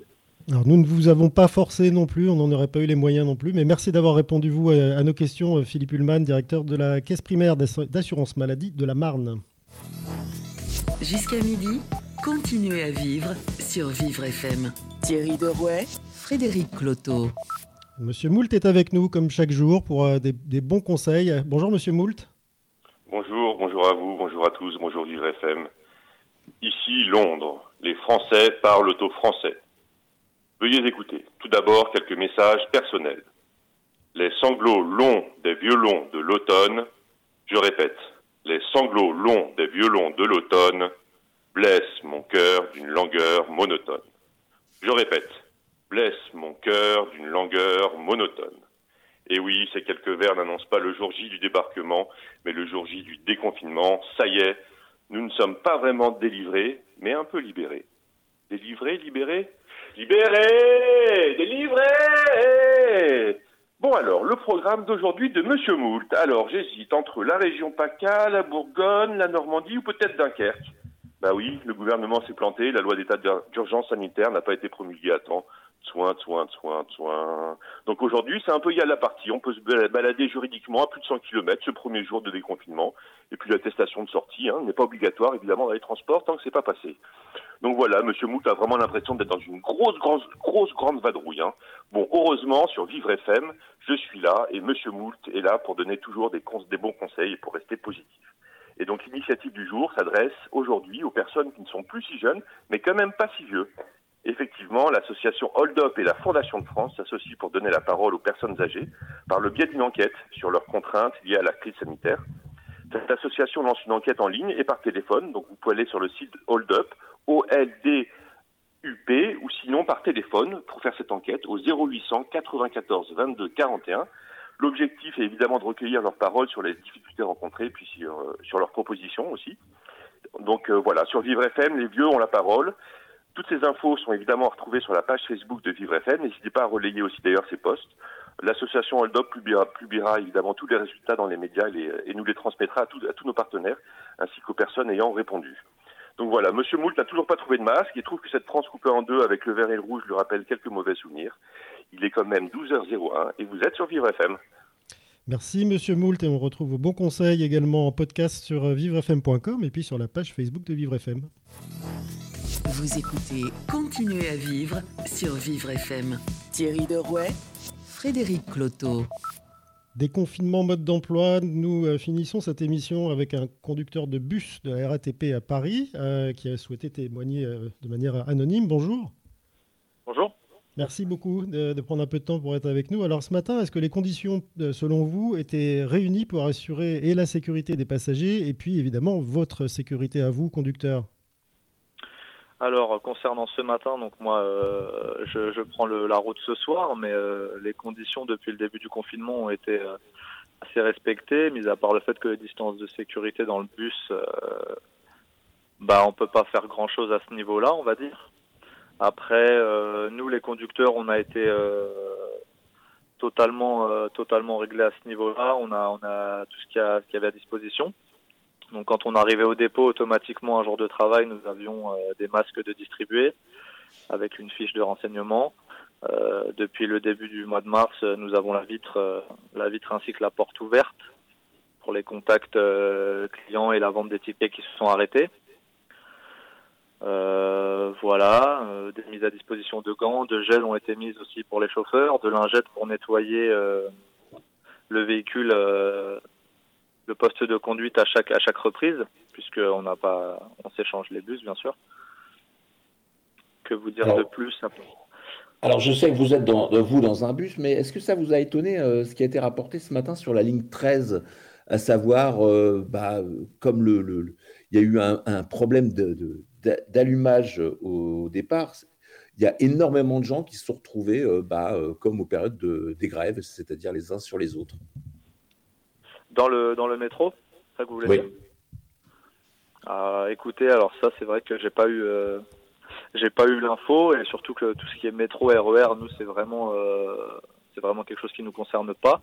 S2: Alors nous ne vous avons pas forcé non plus, on n'en aurait pas eu les moyens non plus, mais merci d'avoir répondu vous à nos questions, euh, Philippe Ullmann, directeur de la Caisse primaire d'assurance maladie de la Marne.
S1: Jusqu'à midi, continuez à vivre sur Vivre FM. Thierry Derouet, Frédéric Cloteau.
S2: Monsieur Moult est avec nous comme chaque jour pour euh, des, des, bons conseils. Bonjour Monsieur Moult.
S11: Bonjour, bonjour à vous, bonjour à tous, bonjour Vivre FM. Ici Londres, les Français parlent au français. Veuillez écouter. Tout d'abord, quelques messages personnels. Les sanglots longs des violons de l'automne, je répète, les sanglots longs des violons de l'automne blessent mon cœur d'une langueur monotone. Je répète, blessent mon cœur d'une langueur monotone. Et oui, ces quelques vers n'annoncent pas le jour J du débarquement, mais le jour J du déconfinement. Ça y est, nous ne sommes pas vraiment délivrés, mais un peu libérés. Délivrés, libérés Libéré Délivré Bon alors, le programme d'aujourd'hui de Monsieur Moult. Alors, j'hésite entre la région PACA, la Bourgogne, la Normandie ou peut-être Dunkerque. Bah oui, le gouvernement s'est planté, la loi d'état d'urgence sanitaire n'a pas été promulguée à temps. Soin, soin, soin, soin. Donc aujourd'hui, c'est un peu y à la partie. On peut se balader juridiquement à plus de 100 km ce premier jour de déconfinement. Et puis l'attestation de sortie hein, n'est pas obligatoire, évidemment, dans les transports tant que c'est pas passé. Donc voilà, Monsieur Moult a vraiment l'impression d'être dans une grosse, grosse, grosse, grande vadrouille. Hein. Bon, heureusement, sur Vivre FM, je suis là et Monsieur Moult est là pour donner toujours des, des bons conseils et pour rester positif. Et donc l'initiative du jour s'adresse aujourd'hui aux personnes qui ne sont plus si jeunes, mais quand même pas si vieux. Effectivement, l'association Hold Up et la Fondation de France s'associent pour donner la parole aux personnes âgées par le biais d'une enquête sur leurs contraintes liées à la crise sanitaire. Cette association lance une enquête en ligne et par téléphone, donc vous pouvez aller sur le site Hold Up, O-L-D-U-P, ou sinon par téléphone pour faire cette enquête au 0800 94 22 41. L'objectif est évidemment de recueillir leurs paroles sur les difficultés rencontrées, puis sur, euh, leurs propositions aussi. Donc euh, voilà, sur Vivre FM, les vieux ont la parole. Toutes ces infos sont évidemment retrouvées sur la page Facebook de Vivre FM. N'hésitez pas à relayer aussi d'ailleurs ces posts. L'association Hold Up publiera, publiera, évidemment tous les résultats dans les médias et, nous les transmettra à, tous nos partenaires ainsi qu'aux personnes ayant répondu. Donc voilà, Monsieur Moult n'a toujours pas trouvé de masque. Il trouve que cette France coupée en deux avec le vert et le rouge lui rappelle quelques mauvais souvenirs. Il est quand même 12h01 et vous êtes sur Vivre FM.
S2: Merci Monsieur Moult et on retrouve vos bons conseils également en podcast sur vivrefm.com et puis sur la page Facebook de Vivre FM.
S1: Vous écoutez Continuez à vivre sur Vivre FM. Thierry Derouet, Frédéric Cloteau.
S2: Déconfinement mode d'emploi, nous euh, finissons cette émission avec un conducteur de bus de la RATP à Paris euh, qui a souhaité témoigner euh, de manière anonyme. Bonjour.
S12: Bonjour.
S2: Merci beaucoup de, prendre un peu de temps pour être avec nous. Alors ce matin, est-ce que les conditions, selon vous, étaient réunies pour assurer et la sécurité des passagers et puis évidemment votre sécurité à vous, conducteur?
S12: Alors concernant ce matin, donc moi euh, je, prends la route ce soir, mais euh, les conditions depuis le début du confinement ont été euh, assez respectées, mis à part le fait que les distances de sécurité dans le bus, bah on peut pas faire grand chose à ce niveau-là, on va dire. Après, nous les conducteurs, on a été totalement totalement réglés à ce niveau-là. On a on a tout ce qu'il y, y avait à disposition. Donc quand on arrivait au dépôt, automatiquement un jour de travail, nous avions euh, des masques de distribuer avec une fiche de renseignement. Euh, depuis le début du mois de mars, euh, nous avons la vitre, la vitre ainsi que la porte ouverte pour les contacts clients et la vente des tickets qui se sont arrêtés. voilà, des mises à disposition de gants, de gel ont été mises aussi pour les chauffeurs, de lingettes pour nettoyer le véhicule le poste de conduite à chaque à chaque reprise, puisqu'on n'a pas, on s'échange les bus bien sûr. Que vous dire de plus
S3: Alors je sais que vous êtes dans, vous dans un bus, mais est-ce que ça vous a étonné euh, ce qui a été rapporté ce matin sur la ligne 13, à savoir, euh, bah, comme le, il y a eu un, problème d'allumage au départ, il y a énormément de gens qui se sont retrouvés euh, bah, comme aux périodes de, des grèves, c'est-à-dire les uns sur les autres.
S12: Dans le, dans le métro ça que vous voulez
S3: oui.
S12: dire? Ah, Écoutez, alors ça, c'est vrai que j'ai pas eu. Euh, j'ai pas eu l'info et surtout que tout ce qui est métro, RER, nous c'est vraiment euh, c'est vraiment quelque chose qui nous concerne pas.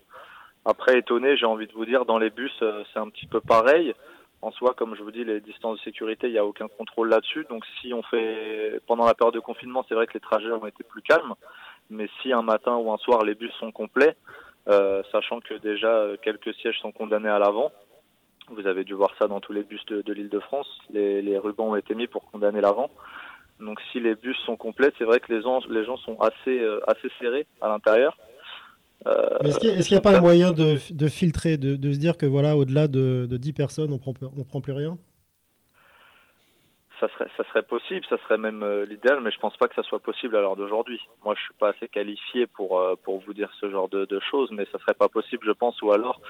S12: Après étonné, j'ai envie de vous dire dans les bus euh, c'est un petit peu pareil. En soi, comme je vous dis, les distances de sécurité, il n'y a aucun contrôle là-dessus. Donc si on fait pendant la période de confinement, c'est vrai que les trajets ont été plus calmes. Mais si un matin ou un soir les bus sont complets, sachant que déjà euh, quelques sièges sont condamnés à l'avant. Vous avez dû voir ça dans tous les bus de, l'île de France. Les, rubans ont été mis pour condamner l'avant. Donc si les bus sont complets, c'est vrai que les gens, les gens sont assez, euh, assez serrés à l'intérieur.
S2: est-ce qu'il n'y a, pas un moyen de, filtrer, de, se dire que voilà, au-delà de, de 10 personnes, on prend, on prend plus rien?
S12: Ça serait, possible, ça serait même euh, l'idéal, mais je pense pas que ça soit possible à l'heure d'aujourd'hui. Moi, je suis pas assez qualifié pour euh, pour vous dire ce genre de, de, choses, mais ça serait pas possible, je pense, ou alors,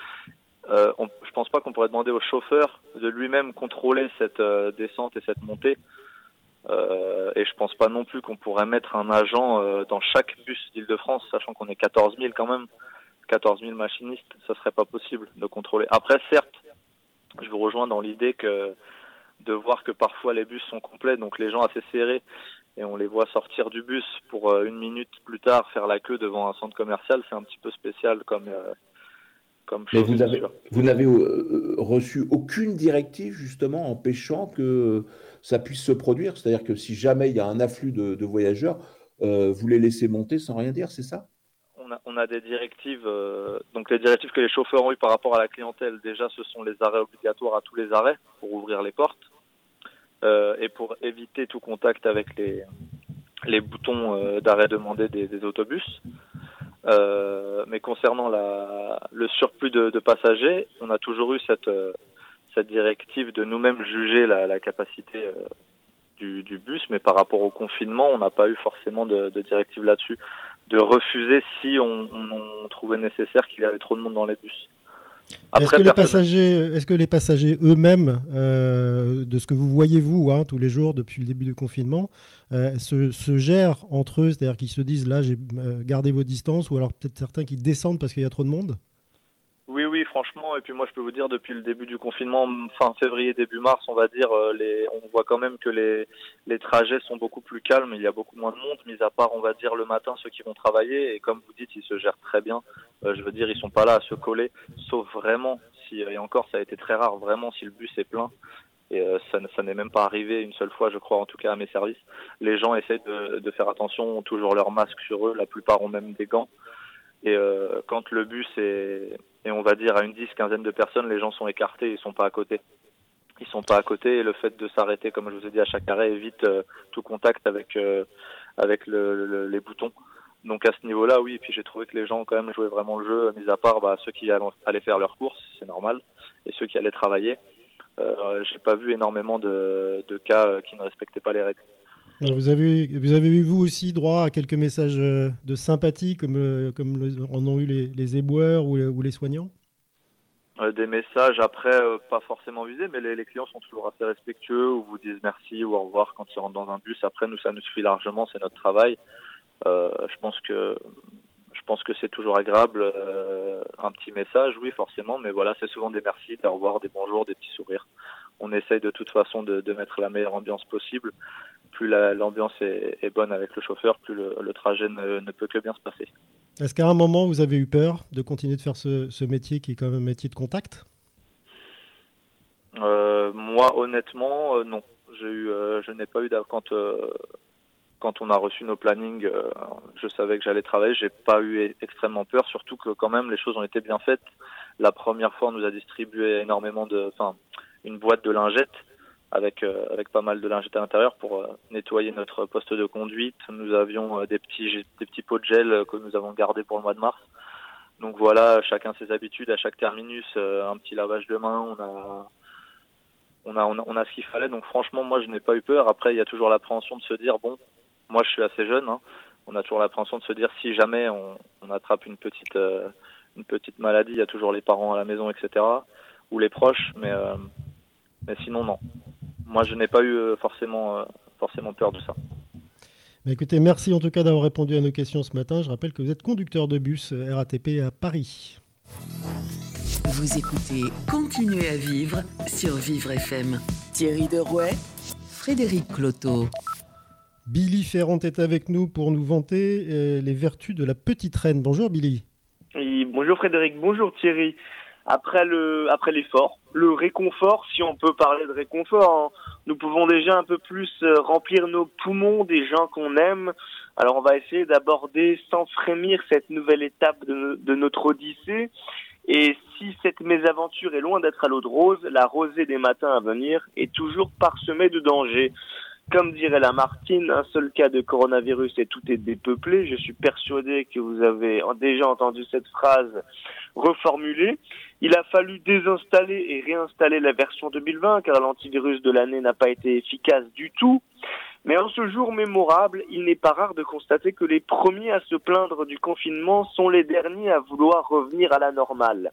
S12: euh, on, je pense pas qu'on pourrait demander au chauffeur de lui-même contrôler cette euh, descente et cette montée. et je pense pas non plus qu'on pourrait mettre un agent dans chaque bus d'Île-de-France, sachant qu'on est 14 000 quand même, 14 000 machinistes, ça serait pas possible de contrôler. Après, certes, je vous rejoins dans l'idée que de voir que parfois les bus sont complets, donc les gens assez serrés, et on les voit sortir du bus pour euh, une minute plus tard faire la queue devant un centre commercial, c'est un petit peu spécial comme, euh, comme chose.
S3: vous, avez, vous n'avez euh, reçu aucune directive justement empêchant que ça puisse se produire? C'est-à-dire que si jamais il y a un afflux de, voyageurs, vous les laissez monter sans rien dire, c'est ça?
S12: On a, des directives, donc les directives que les chauffeurs ont eues par rapport à la clientèle, déjà ce sont les arrêts obligatoires à tous les arrêts pour ouvrir les portes. Euh, et pour éviter tout contact avec les, boutons euh, d'arrêt demandé des, autobus. Euh, mais concernant la, le surplus de, passagers, on a toujours eu cette, directive de nous-mêmes juger la, capacité du, du, bus, mais par rapport au confinement, on n'a pas eu forcément de, de directive là-dessus, de refuser si on, on trouvait nécessaire qu'il y avait trop de monde dans les bus.
S2: Est-ce que, les passagers, est-ce que les passagers eux-mêmes, euh, de ce que vous voyez vous hein, tous les jours depuis le début du confinement, euh, se, gèrent entre eux, c'est-à-dire qu'ils se disent là, j'ai euh, gardé vos distances, ou alors peut-être certains qui descendent parce qu'il y a trop de monde?
S12: Oui, oui, franchement. Et puis moi, je peux vous dire, depuis le début du confinement, fin février, début mars, on va dire, euh, les, on voit quand même que les, les trajets sont beaucoup plus calmes. Il y a beaucoup moins de monde, mis à part, on va dire, le matin, ceux qui vont travailler. Et comme vous dites, ils se gèrent très bien. Euh, je veux dire, ils sont pas là à se coller, sauf vraiment si, et encore, ça a été très rare, vraiment, si le bus est plein. et euh, ça, ça n'est même pas arrivé une seule fois, je crois, en tout cas à mes services. Les gens essaient de, de faire attention, ont toujours leur masque sur eux, la plupart ont même des gants. Et euh, quand le bus est, et on va dire à une dix, quinzaine de personnes, les gens sont écartés, ils sont pas à côté. Ils sont pas à côté et le fait de s'arrêter, comme je vous ai dit, à chaque arrêt évite euh, tout contact avec avec le, le, les boutons. Donc à ce niveau-là, oui. Et puis j'ai trouvé que les gens quand même jouaient vraiment le jeu, mis à part bah, ceux qui allaient faire leurs courses, c'est normal, et ceux qui allaient travailler. Euh, j'ai pas vu énormément de, de cas euh, qui ne respectaient pas les règles.
S2: Vous avez, vous avez eu vous aussi droit à quelques messages euh, de sympathie comme, euh, comme en ont eu les, les éboueurs ou, ou les soignants?
S12: Des messages après pas forcément visés, mais les, clients sont toujours assez respectueux ou vous disent merci ou au revoir quand ils rentrent dans un bus. Après, nous, ça nous suffit largement, c'est notre travail. je pense que je pense que c'est toujours agréable. Euh, un petit message, oui, forcément, mais voilà, c'est souvent des merci, des au revoir, des bonjours, des petits sourires. On essaye de toute façon de, de mettre la meilleure ambiance possible. Plus l'ambiance est, est, bonne avec le chauffeur, plus le, le trajet ne, ne, peut que bien se passer.
S2: Est-ce qu'à un moment, vous avez eu peur de continuer de faire ce, ce métier qui est quand même un métier de contact?
S12: Euh, Moi, honnêtement, euh, non. Eu, euh, je n'ai pas eu quand quand on a reçu nos plannings, je savais que j'allais travailler. J'ai pas eu extrêmement peur, surtout que quand même les choses ont été bien faites. La première fois, on nous a distribué énormément de, enfin, une boîte de lingettes avec euh, avec pas mal de lingettes à l'intérieur pour euh, nettoyer notre poste de conduite. Nous avions des petits des petits pots de gel que nous avons gardés pour le mois de mars. Donc voilà, chacun ses habitudes. À chaque terminus, un petit lavage de main. On a on a, on a, on a ce qu'il fallait. Donc franchement, moi, je n'ai pas eu peur. Après, il y a toujours l'appréhension de se dire, bon, moi je suis assez jeune, hein. on a toujours l'appréhension de se dire si jamais on, attrape une petite euh, une petite maladie, il y a toujours les parents à la maison, etc. ou les proches, mais euh, mais sinon non. Moi je n'ai pas eu euh, forcément forcément peur de ça.
S2: Mais écoutez, merci en tout cas d'avoir répondu à nos questions ce matin. Je rappelle que vous êtes conducteur de bus RATP à Paris.
S1: Vous écoutez Continuez à vivre sur Vivre FM. Thierry Derouet, Frédéric Cloteau.
S2: Billy Ferrand est avec nous pour nous vanter euh, les vertus de la petite reine. Bonjour Billy.
S13: Oui, bonjour Frédéric, bonjour Thierry. Après le après l'effort, le réconfort, si on peut parler de réconfort, hein, nous pouvons déjà un peu plus euh, remplir nos poumons des gens qu'on aime. Alors on va essayer d'aborder sans frémir cette nouvelle étape de, de notre odyssée. Et si cette mésaventure est loin d'être à l'eau de rose, la rosée des matins à venir est toujours parsemée de dangers. Comme dirait la Martine, un seul cas de coronavirus et tout est dépeuplé. Je suis persuadé que vous avez déjà entendu cette phrase reformulée. Il a fallu désinstaller et réinstaller la version 2020 car l'antivirus de l'année n'a pas été efficace du tout. Mais en ce jour mémorable, il n'est pas rare de constater que les premiers à se plaindre du confinement sont les derniers à vouloir revenir à la normale.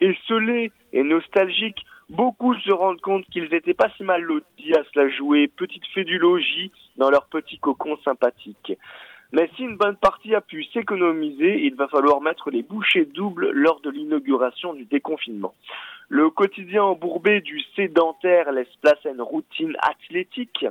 S13: Esselés et nostalgiques, beaucoup se rendent compte qu'ils n'étaient pas si mal lotis à se la jouer, petite fée du logis, dans leur petit cocon sympathique. Mais si une bonne partie a pu s'économiser, il va falloir mettre les bouchées doubles lors de l'inauguration du déconfinement. Le quotidien embourbé du sédentaire laisse place à une routine athlétique.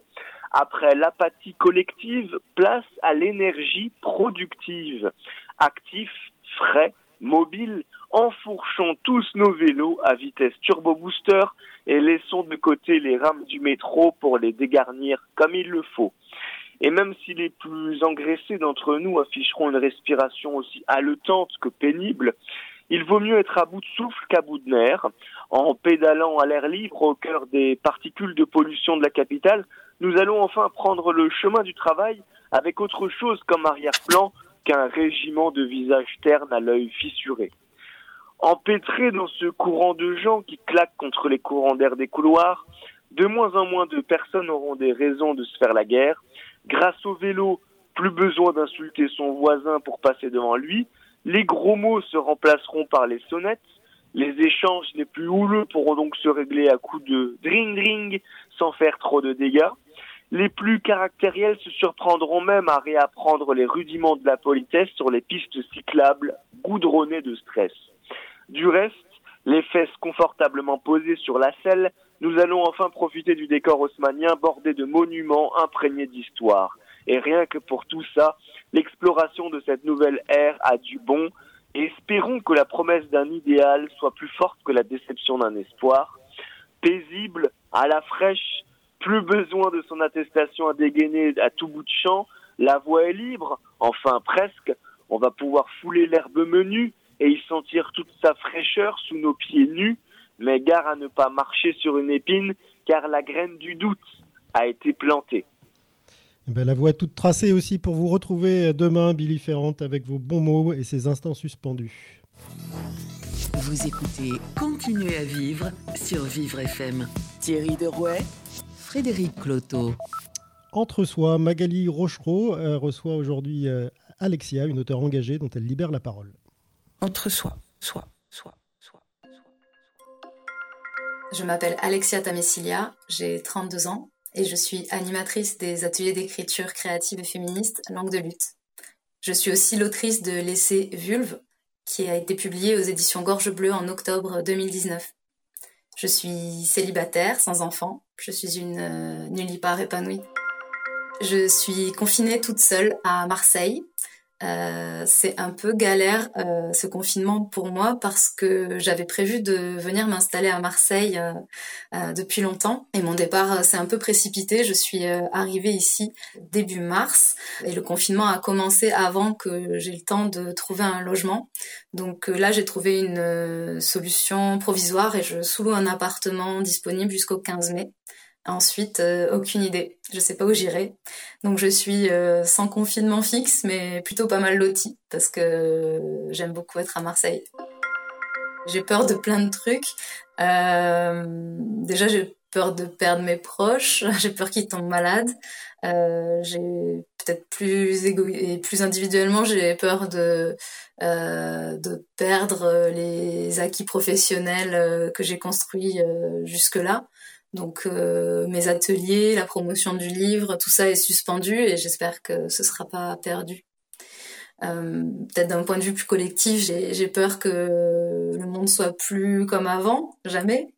S13: Après l'apathie collective, place à l'énergie productive. Actif, frais, mobile, enfourchons tous nos vélos à vitesse turbo booster et laissons de côté les rames du métro pour les dégarnir comme il le faut. Et même si les plus engraissés d'entre nous afficheront une respiration aussi haletante que pénible, il vaut mieux être à bout de souffle qu'à bout de nerfs. En pédalant à l'air libre au cœur des particules de pollution de la capitale, nous allons enfin prendre le chemin du travail avec autre chose comme arrière-plan qu'un régiment de visages ternes à l'œil fissuré. Empêtrés dans ce courant de gens qui claquent contre les courants d'air des couloirs, de moins en moins de personnes auront des raisons de se faire la guerre. Grâce au vélo, plus besoin d'insulter son voisin pour passer devant lui. Les gros mots se remplaceront par les sonnettes. Les échanges les plus houleux pourront donc se régler à coups de dring dring sans faire trop de dégâts. Les plus caractériels se surprendront même à réapprendre les rudiments de la politesse sur les pistes cyclables goudronnées de stress. Du reste, les fesses confortablement posées sur la selle, nous allons enfin profiter du décor haussmanien bordé de monuments imprégnés d'histoire. Et rien que pour tout ça, l'exploration de cette nouvelle ère a du bon, espérons que la promesse d'un idéal soit plus forte que la déception d'un espoir. paisible, à la fraîche, plus besoin de son attestation à dégainer à tout bout de champ, la voie est libre, enfin presque, on va pouvoir fouler l'herbe menue et y sentir toute sa fraîcheur sous nos pieds nus, mais gare à ne pas marcher sur une épine, car la graine du doute a été plantée.
S2: Eh ben, la voie est toute tracée aussi pour vous retrouver demain, Billy Ferrand, avec vos bons mots et ses instants suspendus.
S1: Vous écoutez Continuez à vivre sur Vivre FM. Thierry Derouet, Frédéric Cloteau.
S2: Entre soi, Magali Rochereau euh, reçoit aujourd'hui euh, Alexia, une auteure engagée dont elle libère la parole.
S14: Entre soi, soi, soi, soi.
S15: Je m'appelle Alexia Tamessilia, j'ai 32 ans et je suis animatrice des ateliers d'écriture créative et féministe Langue de lutte. Je suis aussi l'autrice de l'essai Vulve, qui a été publié aux éditions Gorge Bleue en octobre 2019. Je suis célibataire, sans enfant. Je suis une euh, nullipare épanouie. Je suis confinée toute seule à Marseille euh, c'est un peu galère euh, ce confinement pour moi parce que j'avais prévu de venir m'installer à Marseille euh, depuis longtemps et mon départ s'est un peu précipité. Je suis arrivée ici début mars et le confinement a commencé avant que j'ai le temps de trouver un logement. Donc là j'ai trouvé une solution provisoire et je sous-loue un appartement disponible jusqu'au 15 mai. Ensuite, euh, aucune idée. Je sais pas où j'irai. Donc je suis euh, sans confinement fixe, mais plutôt pas mal lotie parce que j'aime beaucoup être à Marseille. J'ai peur de plein de trucs. Euh, déjà, j'ai peur de perdre mes proches. *laughs* J'ai peur qu'ils tombent malades. j'ai peut-être plus plus individuellement, j'ai peur de de perdre les acquis professionnels que j'ai construits jusque là. Donc euh, mes ateliers, la promotion du livre, tout ça est suspendu et j'espère que ce sera pas perdu. Euh, Peut-être d'un point de vue plus collectif, j'ai peur que le monde soit plus comme avant, jamais.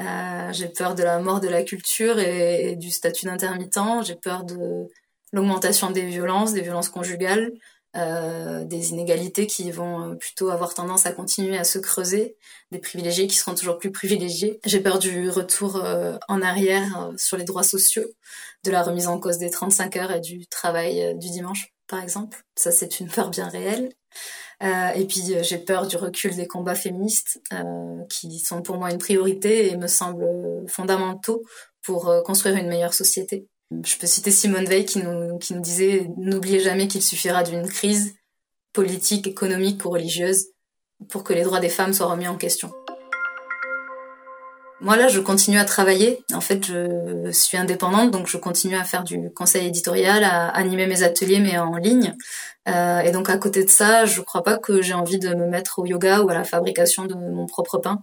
S15: Euh, j'ai peur de la mort de la culture et, et du statut d'intermittent. J'ai peur de l'augmentation des violences, des violences conjugales, euh, des inégalités qui vont euh, plutôt avoir tendance à continuer à se creuser, des privilégiés qui seront toujours plus privilégiés. J'ai peur du retour euh, en arrière sur les droits sociaux, de la remise en cause des 35 heures et du travail du dimanche, par exemple. Ça, c'est une peur bien réelle. et puis j'ai peur du recul des combats féministes qui sont pour moi une priorité et me semblent fondamentaux pour construire une meilleure société. Je peux citer Simone Veil qui nous, disait N'oubliez jamais qu'il suffira d'une crise politique, économique ou religieuse pour que les droits des femmes soient remis en question. Moi là, je continue à travailler. En fait, je suis indépendante, donc je continue à faire du conseil éditorial, à animer mes ateliers, mais en ligne. Euh, et donc à côté de ça, je crois pas que j'ai envie de me mettre au yoga ou à la fabrication de mon propre pain.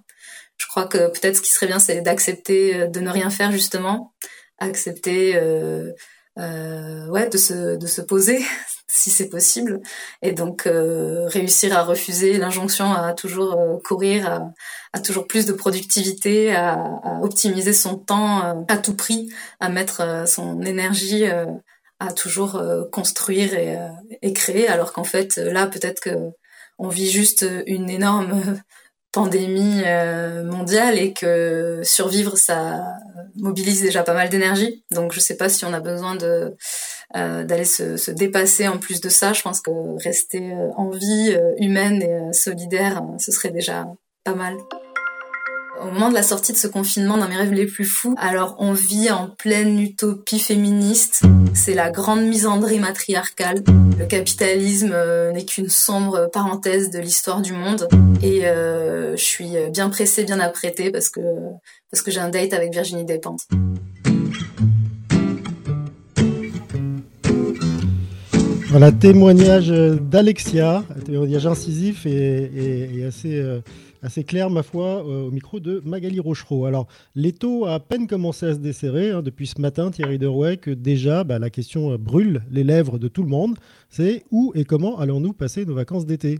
S15: Je crois que peut-être ce qui serait bien, c'est d'accepter de ne rien faire justement, accepter euh, euh, ouais de se de se poser *laughs* si c'est possible. Et donc euh, réussir à refuser l'injonction à toujours courir à, toujours plus de productivité à, optimiser son temps à tout prix à mettre son énergie à toujours construire et, et, créer. Alors qu'en fait là peut-être que on vit juste une énorme pandémie euh, mondiale et que survivre ça mobilise déjà pas mal d'énergie. Donc je sais pas si on a besoin de euh, d'aller se, se, dépasser en plus de ça. Je pense que rester euh, en vie humaine et solidaire ce serait déjà pas mal au moment de la sortie de ce confinement dans mes rêves les plus fous, alors on vit en pleine utopie féministe. C'est la grande misandrie matriarcale. Le capitalisme euh, n'est qu'une sombre parenthèse de l'histoire du monde. Et euh, je suis bien pressée, bien apprêtée parce que parce que j'ai un date avec Virginie Despentes.
S2: Voilà, témoignage d'Alexia, témoignage incisif et, assez euh, assez clair, ma foi, euh, au micro de Magali Rochereau. Alors, l'étau a à peine commencé à se desserrer hein, depuis ce matin, Thierry Derouet, que déjà bah, la question euh, brûle les lèvres de tout le monde. C'est où et comment allons-nous passer nos vacances d'été?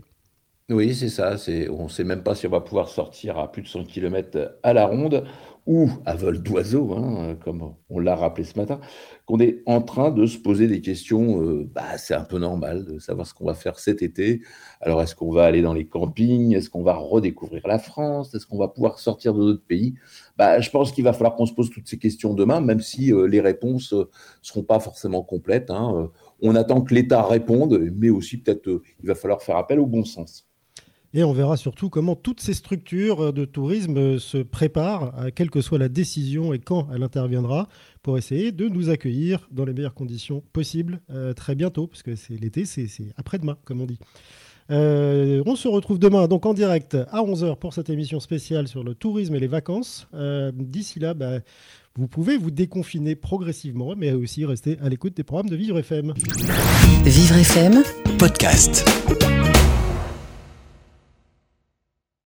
S3: Oui, c'est ça. On ne sait même pas si on va pouvoir sortir à plus de 100 km à la ronde. Ou à vol d'oiseau, hein, comme on l'a rappelé ce matin, qu'on est en train de se poser des questions, euh, bah, c'est un peu normal de savoir ce qu'on va faire cet été. Alors, est-ce qu'on va aller dans les campings? Est-ce qu'on va redécouvrir la France? Est-ce qu'on va pouvoir sortir de notre pays? Bah, Je pense qu'il va falloir qu'on se pose toutes ces questions demain, même si euh, les réponses ne euh, seront pas forcément complètes. Hein. On attend que l'État réponde, mais aussi peut-être il va falloir faire appel au bon sens.
S2: Et on verra surtout comment toutes ces structures de tourisme se préparent, à quelle que soit la décision et quand elle interviendra, pour essayer de nous accueillir dans les meilleures conditions possibles euh, très bientôt, parce que c'est l'été, c'est après-demain, comme on dit. Euh, on se retrouve demain donc en direct à 11h pour cette émission spéciale sur le tourisme et les vacances. Euh, d'ici là, bah, vous pouvez vous déconfiner progressivement, mais aussi rester à l'écoute des programmes de Vivre FM.
S1: Vivre FM, podcast.